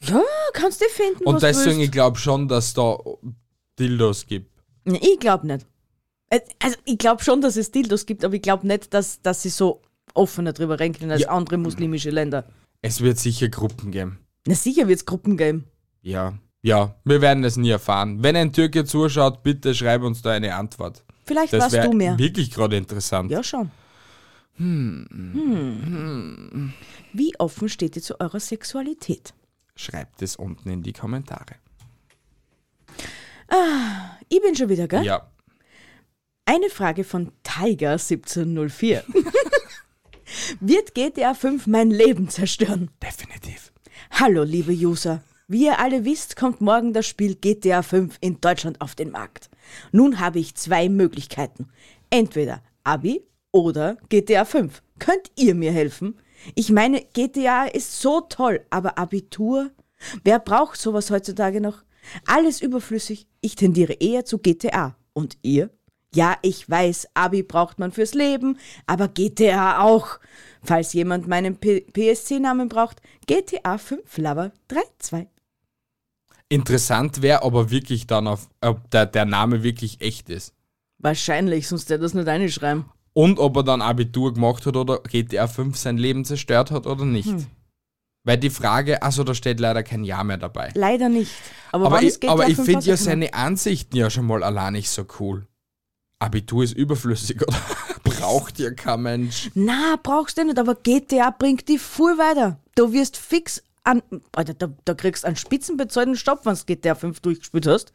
Ja, kannst du finden, Und was deswegen, ich willst. glaube schon, dass da Dildos gibt. Ich glaube nicht. Äh, Also ich glaube schon, dass es Dildos gibt, aber ich glaube nicht, dass, dass sie so offener drüber reden können als Ja. andere muslimische Länder. Es wird sicher Gruppen geben. Na sicher wird es Gruppen geben. Ja, ja, wir werden es nie erfahren. Wenn ein Türke zuschaut, bitte schreib uns da eine Antwort. Vielleicht Das weißt wäre du mehr. wirklich gerade interessant. Ja, schon. Hm. Wie offen steht ihr zu eurer Sexualität? Schreibt es unten in die Kommentare. Ich bin schon wieder, gell? Ja, Eine Frage von Tiger1704. [LAUGHS] Wird GTA 5 mein Leben zerstören? definitiv. Hallo, liebe User. Wie ihr alle wisst, kommt morgen das Spiel GTA 5 in Deutschland auf den Markt. Nun habe ich zwei Möglichkeiten. Entweder Abi oder GTA 5. Könnt ihr mir helfen? Ich meine, GTA ist so toll, aber Abitur? Wer braucht sowas heutzutage noch? Alles überflüssig. Ich tendiere eher zu GTA. Und ihr? Ja, ich weiß, Abi braucht man fürs Leben, aber GTA auch. Falls jemand meinen PSC-Namen braucht, GTA 5 Lover 32. Interessant wäre aber wirklich dann, auf, ob der, der Name wirklich echt ist. Wahrscheinlich, sonst der das nicht reinschreiben. Und ob er dann Abitur gemacht hat oder GTA 5 sein Leben zerstört hat oder nicht. Hm. Weil die Frage, also da steht leider kein Ja mehr dabei. Leider nicht. Aber, Aber ich, ich 5 finde ja seine Ansichten ja schon mal allein nicht so cool. Abitur ist überflüssig, oder? [LAUGHS] Braucht ja kein Mensch. Na, brauchst du nicht, aber GTA bringt dich viel weiter. Du wirst fix an. Alter, da, da kriegst du einen spitzenbezahlten Stopp, wenn du GTA 5 durchgespielt hast.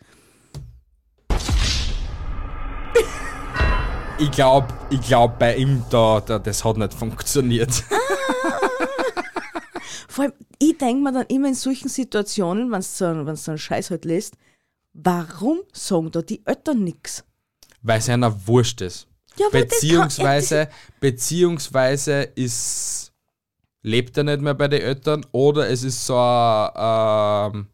Ich glaube, ich glaub, bei ihm da, da, das hat nicht funktioniert. Vor allem, ich denke mir dann immer in solchen Situationen, wenn du so, wenn's so einen Scheiß halt lässt, warum sagen da die Eltern nix? Weil es einer wurscht ist. Ja, das kann- beziehungsweise, beziehungsweise ist, lebt er nicht mehr bei den Eltern oder es ist so ein, ähm,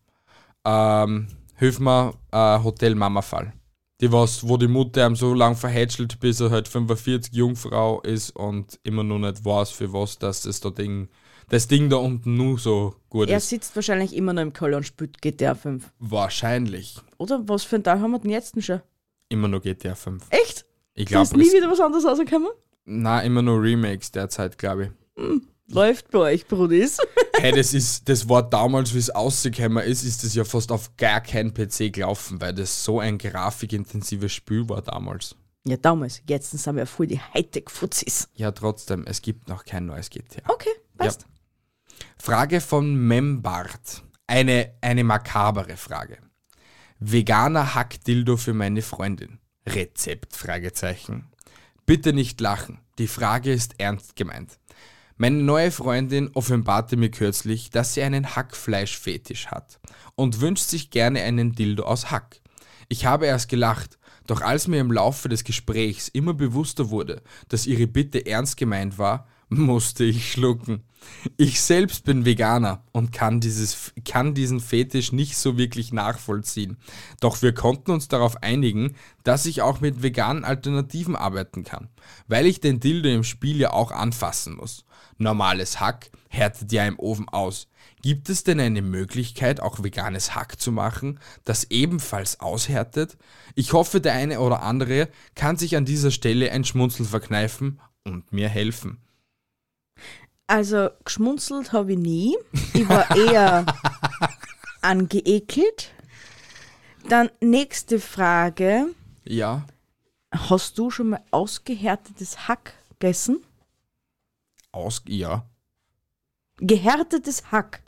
ähm, hilf mir, äh, Hotel-Mama-Fall. Die was, wo die Mutter ihm so lang verhätschelt, bis er halt 45 Jungfrau ist und immer noch nicht weiß, für was das, das, da Ding, das Ding da unten nur so gut Er ist. sitzt wahrscheinlich immer noch im Keller und spielt GTA 5. Wahrscheinlich. Oder was für ein Teil haben wir denn jetzt denn schon? Immer noch GTA 5. Echt? Ich Da ist glaube, nie wieder was anderes rausgekommen? na immer nur Remakes derzeit, glaube ich. Läuft bei euch, Brudis. [LAUGHS] Hey, das ist, das war damals, wie es rausgekommen ist, ist das ja fast auf gar kein PC gelaufen, weil das so ein grafikintensives Spiel war damals. Ja, damals. Jetzt sind wir ja voll die Hightech-Fuzis. Ja, trotzdem, es gibt noch kein neues GTA. Okay, passt. Frage von Membart. Eine, eine makabere Frage. Veganer Hackdildo für meine Freundin. Rezept? Fragezeichen. Bitte nicht lachen. Die Frage ist ernst gemeint. Meine neue Freundin offenbarte mir kürzlich, dass sie einen Hackfleischfetisch hat und wünscht sich gerne einen Dildo aus Hack. Ich habe erst gelacht, doch als mir im Laufe des Gesprächs immer bewusster wurde, dass ihre Bitte ernst gemeint war, musste ich schlucken. Ich selbst bin Veganer und kann, dieses, kann diesen Fetisch nicht so wirklich nachvollziehen. Doch wir konnten uns darauf einigen, dass ich auch mit veganen Alternativen arbeiten kann, weil ich den Dildo im Spiel ja auch anfassen muss. Normales Hack härtet ja im Ofen aus. Gibt es denn eine Möglichkeit, auch veganes Hack zu machen, das ebenfalls aushärtet? Ich hoffe, der eine oder andere kann sich an dieser Stelle ein Schmunzel verkneifen und mir helfen. Also, geschmunzelt habe ich nie. Ich war eher [LAUGHS] angeekelt. Dann nächste Frage. Ja, Hast du schon mal ausgehärtetes Hack gegessen? aus, ja. Gehärtetes Hack,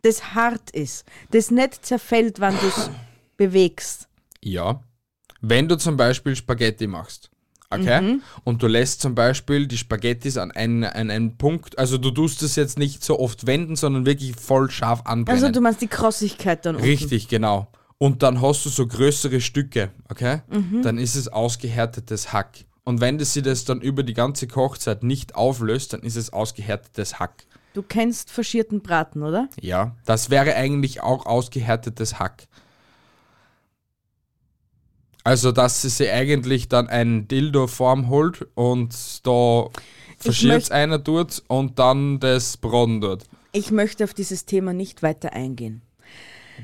das hart ist, das nicht zerfällt, wenn du es [CLEARS THROAT] bewegst. Ja. Wenn du zum Beispiel Spaghetti machst, okay? Mhm. Und du lässt zum Beispiel die Spaghettis an einen, an einen Punkt, also du tust es jetzt nicht so oft wenden, sondern wirklich voll scharf anbrennen. Also du meinst die Krossigkeit dann unten. Richtig, genau. Und dann hast du so größere Stücke, okay? Mhm. Dann ist es ausgehärtetes Hack. Und wenn das sie das dann über die ganze Kochzeit nicht auflöst, dann ist es ausgehärtetes Hack. Du kennst faschierten Braten, oder? Ja, das wäre eigentlich auch ausgehärtetes Hack. Also, dass sie sich eigentlich dann einen Dildo-Form holt und da verschiert möcht- einer tut und dann das Braten tut. Ich möchte auf dieses Thema nicht weiter eingehen.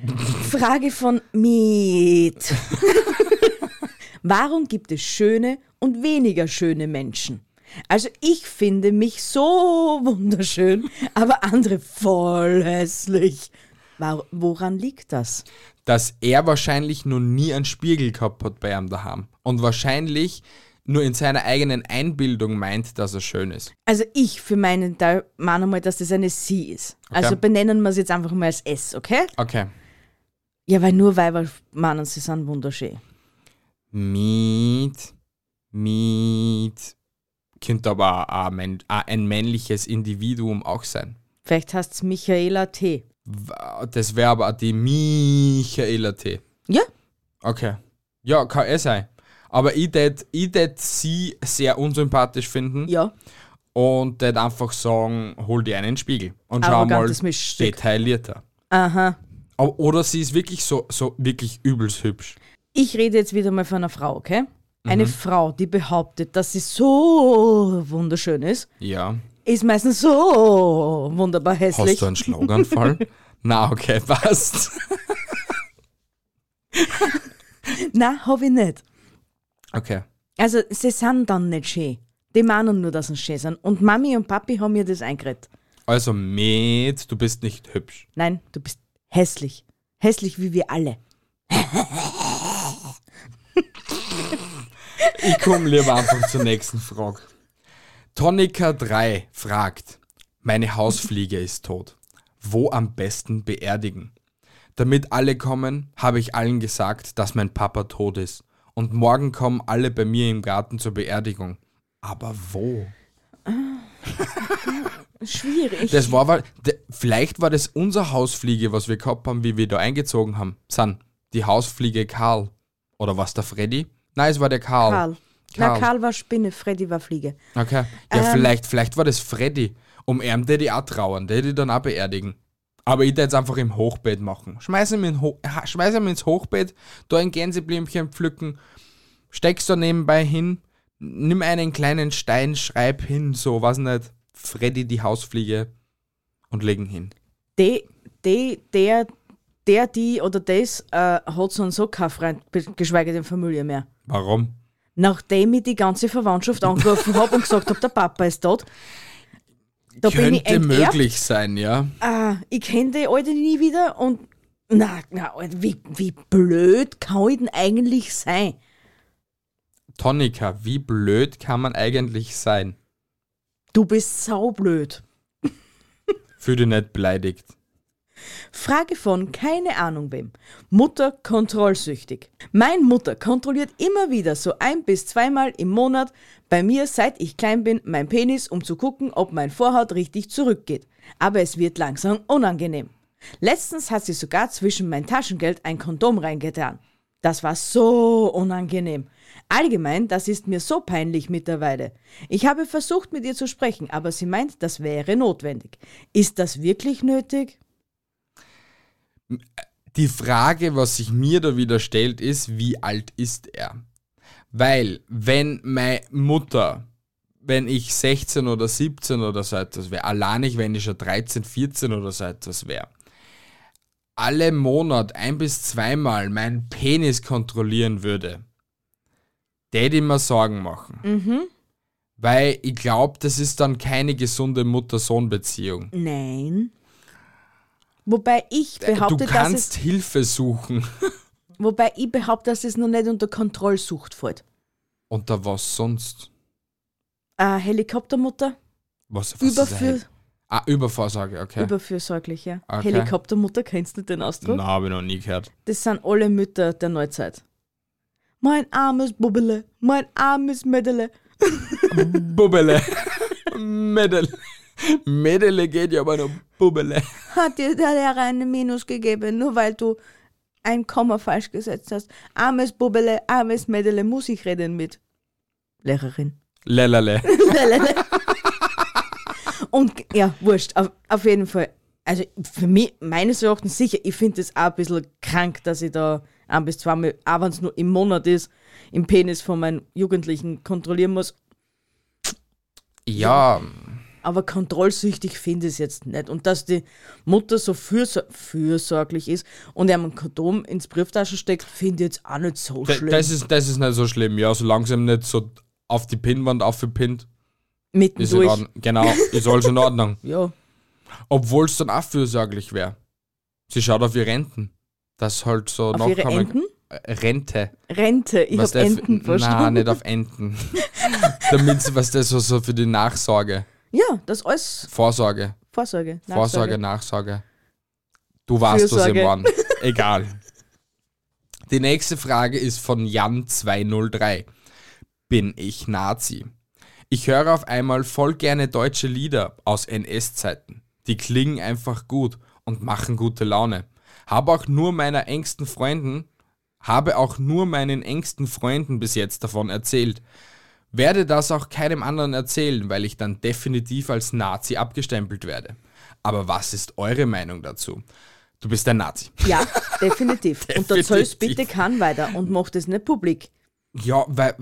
[LAUGHS] Frage von Miet. [LAUGHS] Warum gibt es schöne und weniger schöne Menschen? Also ich finde mich so wunderschön, aber andere voll hässlich. Woran liegt das? Dass er wahrscheinlich noch nie einen Spiegel gehabt hat bei ihm daheim. Und wahrscheinlich nur in seiner eigenen Einbildung meint, dass er schön ist. Also ich für meinen Teil meine mal, dass das eine Sie ist. Also benennen wir es jetzt einfach mal als S, okay? Okay. Ja, weil nur Weiber meinen, sie sind wunderschön. Miet, Miet, könnte aber auch ein männliches Individuum auch sein. Vielleicht heißt es Michaela T. Das aber auch die Michaela T. Ja, Okay. Ja, kann eh sein. Aber ich tät, ich tät sie sehr unsympathisch finden ja. und tät einfach sagen, hol dir einen Spiegel und schau mal Mischstück. detaillierter. Aha. Oder sie ist wirklich so, so wirklich übelst hübsch. Ich rede jetzt wieder mal von einer Frau, okay? Eine Frau, die behauptet, dass sie so wunderschön ist, Ja. Ist meistens so wunderbar hässlich. Hast du einen Schlaganfall? [LAUGHS] Na, okay, passt. Nein, habe ich nicht. Okay. Also, sie sind dann nicht schön. Die meinen nur, dass sie schön sind. Und Mami und Papi haben mir das eingeredet. Also, Med, du bist nicht hübsch. Nein, du bist hässlich. Hässlich wie wir alle. Ich komme lieber einfach zur nächsten Frage. Tonika 3 fragt, meine Hausfliege ist tot. Wo am besten beerdigen? Damit alle kommen, habe ich allen gesagt, dass mein Papa tot ist. Und morgen kommen alle bei mir im Garten zur Beerdigung. Aber wo? Schwierig. Das war, vielleicht war das unser Hausfliege, was wir gehabt haben, wie wir da eingezogen haben. San, die Hausfliege Karl. Oder was der Freddy? Nein, es war der Karl. Karl. Na, Karl. Karl war Spinne, Freddy war Fliege. Okay. Ja, Ähm. vielleicht, vielleicht war das Freddy. Um ihn der die auch trauern, der die dann auch beerdigen. Aber ich würde jetzt einfach im Hochbett machen. Schmeiß ihn, in Ho schmeiß ihn ins Hochbett, da ein Gänseblümchen pflücken, steckst da nebenbei hin, nimm einen kleinen Stein, schreib hin, so, was nicht, Freddy die Hausfliege und legen hin. De, de, der, der, die oder das äh, hat so und so kein Freund, geschweige denn Familie mehr. Warum? Nachdem ich die ganze Verwandtschaft angerufen habe und gesagt habe, der Papa ist tot, da bin ich Könnte möglich sein, ja. Ah, ich kenne die Alte nie wieder und na, na, wie, wie blöd kann ich denn eigentlich sein? Tonika, wie blöd kann man eigentlich sein? Du bist saublöd. Fühl dich nicht beleidigt. Frage von keine Ahnung wem. Mutter kontrollsüchtig. Mein Mutter kontrolliert immer wieder so ein bis zweimal im Monat bei mir, seit ich klein bin, mein Penis, um zu gucken, ob mein Vorhaut richtig zurückgeht. Aber es wird langsam unangenehm. Letztens hat sie sogar zwischen mein Taschengeld ein Kondom reingetan. Das war so unangenehm. Allgemein, das ist mir so peinlich mittlerweile. Ich habe versucht, mit ihr zu sprechen, aber sie meint, das wäre notwendig. Ist das wirklich nötig? Die Frage, was sich mir da wieder stellt, ist, wie alt ist er? Weil, wenn meine Mutter, wenn ich 16 oder 17 oder so etwas wäre, allein nicht, wenn ich schon 13, 14 oder so etwas wäre, alle Monat ein bis zweimal meinen Penis kontrollieren würde, der ich mir Sorgen machen. Weil ich glaube, das ist dann keine gesunde Mutter-Sohn-Beziehung. Nein. Wobei ich Du behaupte, dass kannst es, Hilfe suchen. [LAUGHS] wobei ich behaupte, dass es noch nicht unter Kontrollsucht fällt. Unter was sonst? Äh, Helikoptermutter, Was, was ist Überfür, Hel- Ah, Übervorsorge, okay. überfürsorglich, ja. Okay. Helikoptermutter, kennst du den Ausdruck? Na, habe ich noch nie gehört. Das sind alle Mütter der Neuzeit. Mein armes Bubbele, mein armes Mädele. Bubbele. [LAUGHS] Mädel. Mädele geht ja aber noch Bubbele. Hat dir der Lehrer eine Minus gegeben, nur weil du ein Komma falsch gesetzt hast. Armes Bubbele, armes Mädele, muss ich reden mit. Lehrerin. Lelele. [LAUGHS] Und ja, wurscht, auf, auf jeden Fall. Also für mich, meines Erachtens sicher, ich finde es auch ein bisschen krank, dass ich da ein bis zweimal, auch wenn es nur im Monat ist, im Penis von meinen Jugendlichen kontrollieren muss. Ja, Aber kontrollsüchtig finde ich es jetzt nicht. Und dass die Mutter so fürsor fürsorglich ist und ihm ein Kondom ins Brieftasche steckt, finde ich jetzt auch nicht so schlimm. das ist, das ist nicht so schlimm. Ja, solange sie ihm nicht so auf die Pinnwand aufgepinnt, ist in Mittendurch. Ordnung. Genau, ist alles in Ordnung. [LAUGHS] Ja. Obwohl es dann auch fürsorglich wäre. Sie schaut auf ihre Renten. Das halt so Auf ihre Enten? Äh, Rente. Rente. Ich Was f- Enten Nein, verstanden. nicht auf Enten. [LAUGHS] Damit sie, was das so, so für die Nachsorge. Ja, das alles Vorsorge. Vorsorge. Vorsorge, Nachsorge. Nachsorge. Du was Fürsorge. ich meine. [LAUGHS] Egal. Die nächste Frage ist von Jan203. Bin ich Nazi? Ich höre auf einmal voll gerne deutsche Lieder aus NS-Zeiten. Die klingen einfach gut und machen gute Laune. Habe auch nur meiner engsten Freunden, habe auch nur meinen engsten Freunden bis jetzt davon erzählt. Werde das auch keinem anderen erzählen, weil ich dann definitiv als Nazi abgestempelt werde. Aber was ist eure Meinung dazu? Du bist ein Nazi. Ja, definitiv. [LAUGHS] Und da sollst Definitiv. bitte kann weiter und mach das nicht publik. Ja, weil,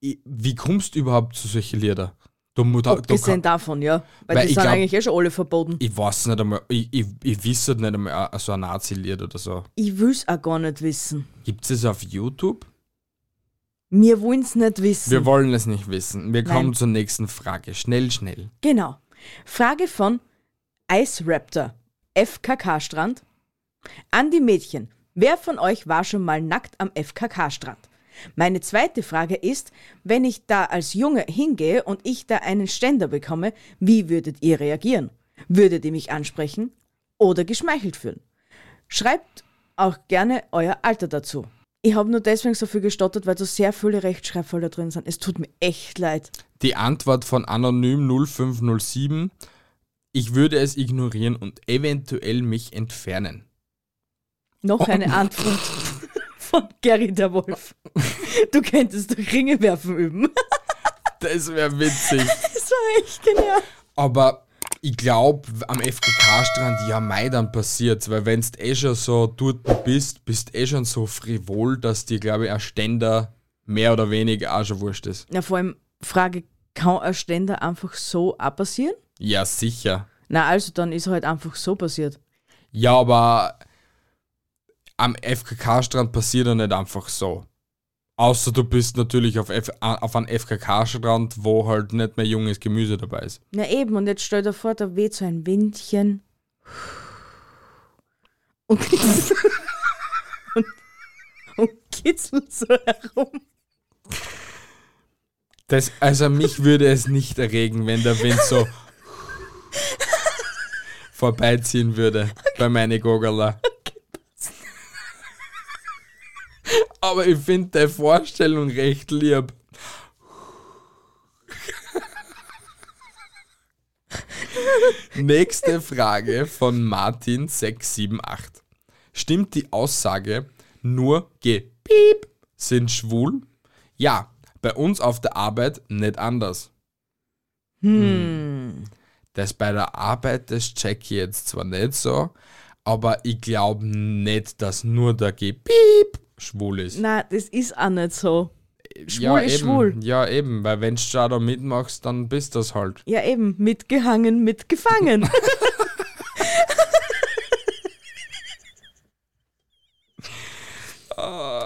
äh, wie kommst du überhaupt zu solchen Lieder? Du, da, Abgesehen kann- davon, ja. Weil, Weil die sind glaub- eigentlich eh schon alle verboten. ich weiß nicht einmal, ich, ich, ich wisse nicht einmal äh, so ein Nazi-Lied oder so. Ich will's auch gar nicht wissen. Gibt es auf YouTube? Wir wollen's nicht wissen. Wir wollen es nicht wissen. Wir kommen Nein. zur nächsten Frage. Schnell, schnell. Genau. Frage von Ice Raptor, FKK-Strand. An die Mädchen, wer von euch war schon mal nackt am FKK-Strand? Meine zweite Frage ist, wenn ich da als Junge hingehe und ich da einen Ständer bekomme, wie würdet ihr reagieren? Würdet ihr mich ansprechen oder geschmeichelt fühlen? Schreibt auch gerne euer Alter dazu. Ich habe nur deswegen so viel gestottert, weil so sehr viele Rechtschreibfehler drin sind. Es tut mir echt leid. Die Antwort von Anonym 0507. Ich würde es ignorieren und eventuell mich entfernen. Noch eine Antwort [LAUGHS] von Gary der Wolf. Du könntest doch Ringe werfen üben. Das wäre witzig. [LAUGHS] Das war echt genial. Aber ich glaube, am FKK-Strand, ja, mei, dann passiert's, weil wenn du eh schon so dort bist, bist eh schon so frivol, dass dir, glaube ich, ein Ständer mehr oder weniger auch schon wurscht ist. Ja, vor allem Frage, kann ein Ständer einfach so auch passieren? Ja, sicher. Na, also dann ist er halt einfach so passiert. Ja, aber am FKK-Strand passiert er nicht einfach so. Außer du bist natürlich auf, F auf einem FKK-Strand, wo halt nicht mehr junges Gemüse dabei ist. Na eben, und jetzt stell dir vor, da weht so ein Windchen. Und, [LAUGHS] und, und kitzelt so herum. Das, also mich würde es nicht erregen, wenn der Wind so [LAUGHS] vorbeiziehen würde bei meine Gogala. Aber ich finde die Vorstellung recht lieb. Nächste Frage von Martin678. Stimmt die Aussage, nur Gepiep sind schwul? Ja, bei uns auf der Arbeit nicht anders. Hm. Das bei der Arbeit, das check ich jetzt zwar nicht so, aber ich glaube nicht, dass nur der Gepiep schwul ist. Na, das ist auch nicht so. Schwul ja, ist eben, schwul. Ja, eben, weil wenn du schon da mitmachst, dann bist das halt. Ja, eben, mitgehangen, mitgefangen. [LAUGHS]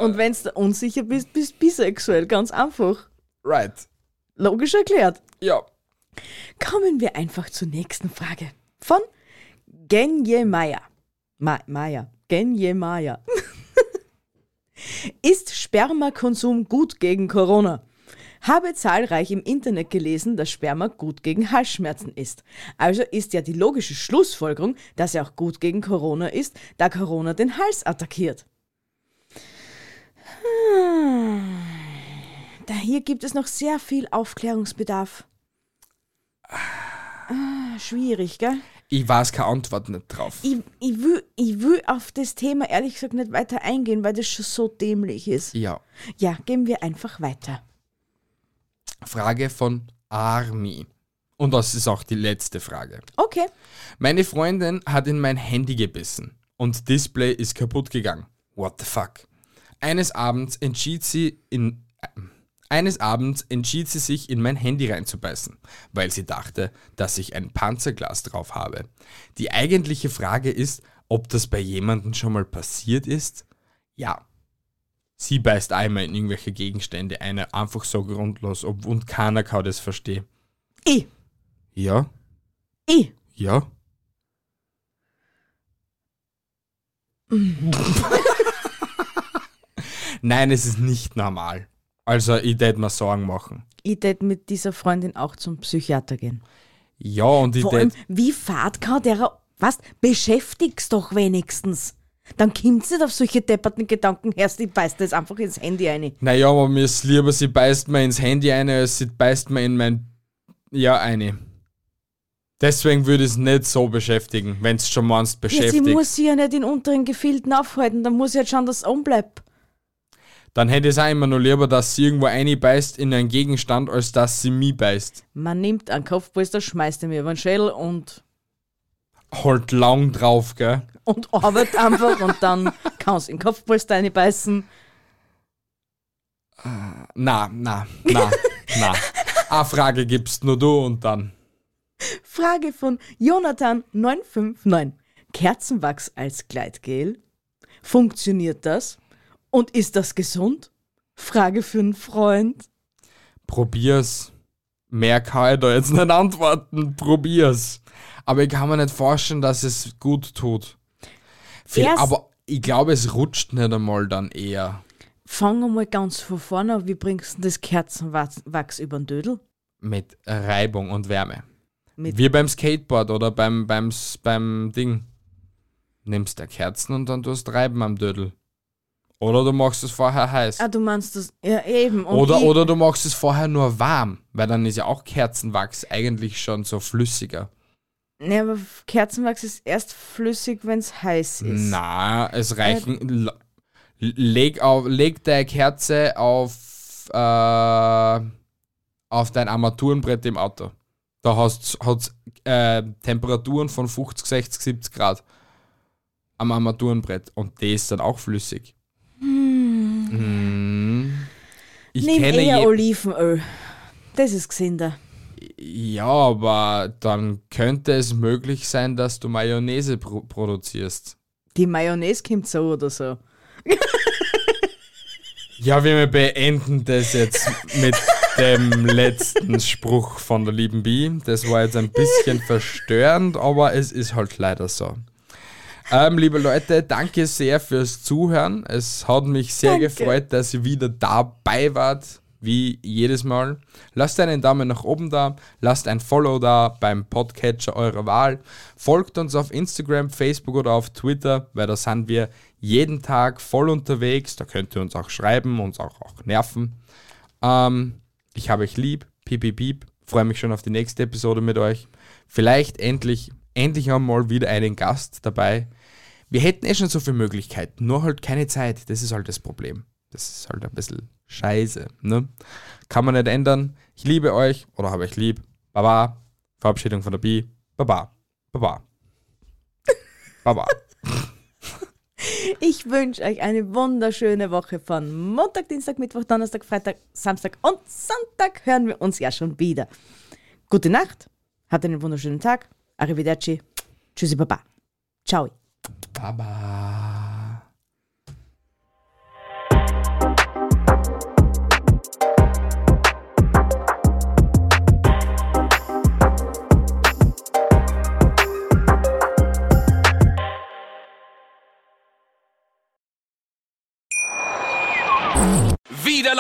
Und wenn du unsicher bist, bist du bisexuell, ganz einfach. Right. Logisch erklärt. Ja. Kommen wir einfach zur nächsten Frage. Von Genje Maya. Ma Maya. Genje Maya. Ist Spermakonsum gut gegen Corona? Habe zahlreich im Internet gelesen, dass Sperma gut gegen Halsschmerzen ist. Also ist ja die logische Schlussfolgerung, dass er auch gut gegen Corona ist, da Corona den Hals attackiert. Da hier gibt es noch sehr viel Aufklärungsbedarf. Ah, schwierig, gell? Ich weiß keine Antwort nicht drauf. Ich, ich, will, ich will auf das Thema ehrlich gesagt nicht weiter eingehen, weil das schon so dämlich ist. Ja. Ja, gehen wir einfach weiter. Frage von Army. Und das ist auch die letzte Frage. Okay. Meine Freundin hat in mein Handy gebissen und Display ist kaputt gegangen. What the fuck? Eines Abends entschied sie in eines Abends entschied sie sich in mein Handy reinzubeißen, weil sie dachte, dass ich ein Panzerglas drauf habe. Die eigentliche Frage ist, ob das bei jemandem schon mal passiert ist? Ja. Sie beißt einmal in irgendwelche Gegenstände ein, einfach so grundlos, ob, und keiner kann das verstehen. Ich. Ja? Ich. Ja? [LAUGHS] Nein, es ist nicht normal. Also, ich tät mir Sorgen machen. Ich tät mit dieser Freundin auch zum Psychiater gehen. Ja, und ich Vor allem, tät. wie fad kann der, was, beschäftig's doch wenigstens. Dann kommt's nicht auf solche depperten Gedanken, erst ich beißt das einfach ins Handy ein. Naja, aber mir ist lieber, sie beißt mir ins Handy ein, als sie beißt mir in mein. Ja, eine. Deswegen würde ich es nicht so beschäftigen, wenn es schon meinst, Ja, sie beschäftigt. muss sich ja nicht in unteren Gefilden aufhalten, dann muss sie halt schauen, dass es umbleibt. Dann hätte ich es auch immer nur lieber, dass sie irgendwo einbeißt in einen Gegenstand, als dass sie mich beißt. Man nimmt einen Kopfpolster, schmeißt ihn mir über den Schädel und, Halt lang drauf, gell? und arbeitet einfach und dann kannst du in den Kopfpolster reinbeißen. Na, na, na, na. Eine Frage gibst nur du und dann. Frage von Jonathan959. Kerzenwachs als Gleitgel? Funktioniert das? Und ist das gesund? Frage für einen Freund. Probier's. Mehr kann ich da jetzt nicht antworten. Probier's. aber ich kann mir nicht vorstellen, dass es gut tut. Viel, aber ich glaube, es rutscht nicht einmal dann eher. Fang mal ganz von vorne an. Wie bringst du das Kerzenwachs Wachs über den Dödel? Mit Reibung und Wärme. Mit- Wie beim Skateboard oder beim, beim, beim Ding. Nimmst der Kerzen und dann tust Reiben am Dödel. Oder du machst es vorher heiß. Ah, du meinst das. Ja, eben. Und Oder, oder du machst es vorher nur warm, weil dann ist ja auch Kerzenwachs eigentlich schon so flüssiger. Ne, aber Kerzenwachs ist erst flüssig, wenn es heiß ist. Na, es reichen. l- leg, auf, leg deine Kerze auf, äh, auf dein Armaturenbrett im Auto. Da hast hat's, äh, Temperaturen von 50, 60, 70 Grad am Armaturenbrett und die ist dann auch flüssig. Mm. Ich Nimm kenne eher Olivenöl. Das ist gesünder. Ja, aber dann könnte es möglich sein, dass du Mayonnaise pro produzierst. Die Mayonnaise kommt so oder so. Ja, wir beenden das jetzt mit dem letzten Spruch von der lieben Bi. Das war jetzt ein bisschen verstörend, aber es ist halt leider so. Ähm, liebe Leute, danke sehr fürs Zuhören. Es hat mich sehr Danke. gefreut, dass ihr wieder dabei wart, wie jedes Mal. Lasst einen Daumen nach oben da, lasst ein Follow da beim Podcatcher eurer Wahl. Folgt uns auf Instagram, Facebook oder auf Twitter, weil da sind wir jeden Tag voll unterwegs. Da könnt ihr uns auch schreiben, uns auch, auch nerven. Ähm, ich habe euch lieb, piep, piep, piep. Freue mich schon auf die nächste Episode mit euch. Vielleicht endlich, endlich einmal wieder einen Gast dabei. Wir hätten eh schon so viele Möglichkeiten, nur halt keine Zeit. Das ist halt das Problem. Das ist halt ein bisschen scheiße. Ne? Kann man nicht ändern. Ich liebe euch oder habe euch lieb. Baba. Verabschiedung von der Bi. Baba. Baba. Baba. Ich wünsche euch eine wunderschöne Woche von Montag, Dienstag, Mittwoch, Donnerstag, Freitag, Samstag und Sonntag hören wir uns ja schon wieder. Gute Nacht, habt einen wunderschönen Tag. Arrivederci. Tschüssi, Baba. Ciao. Bye bye.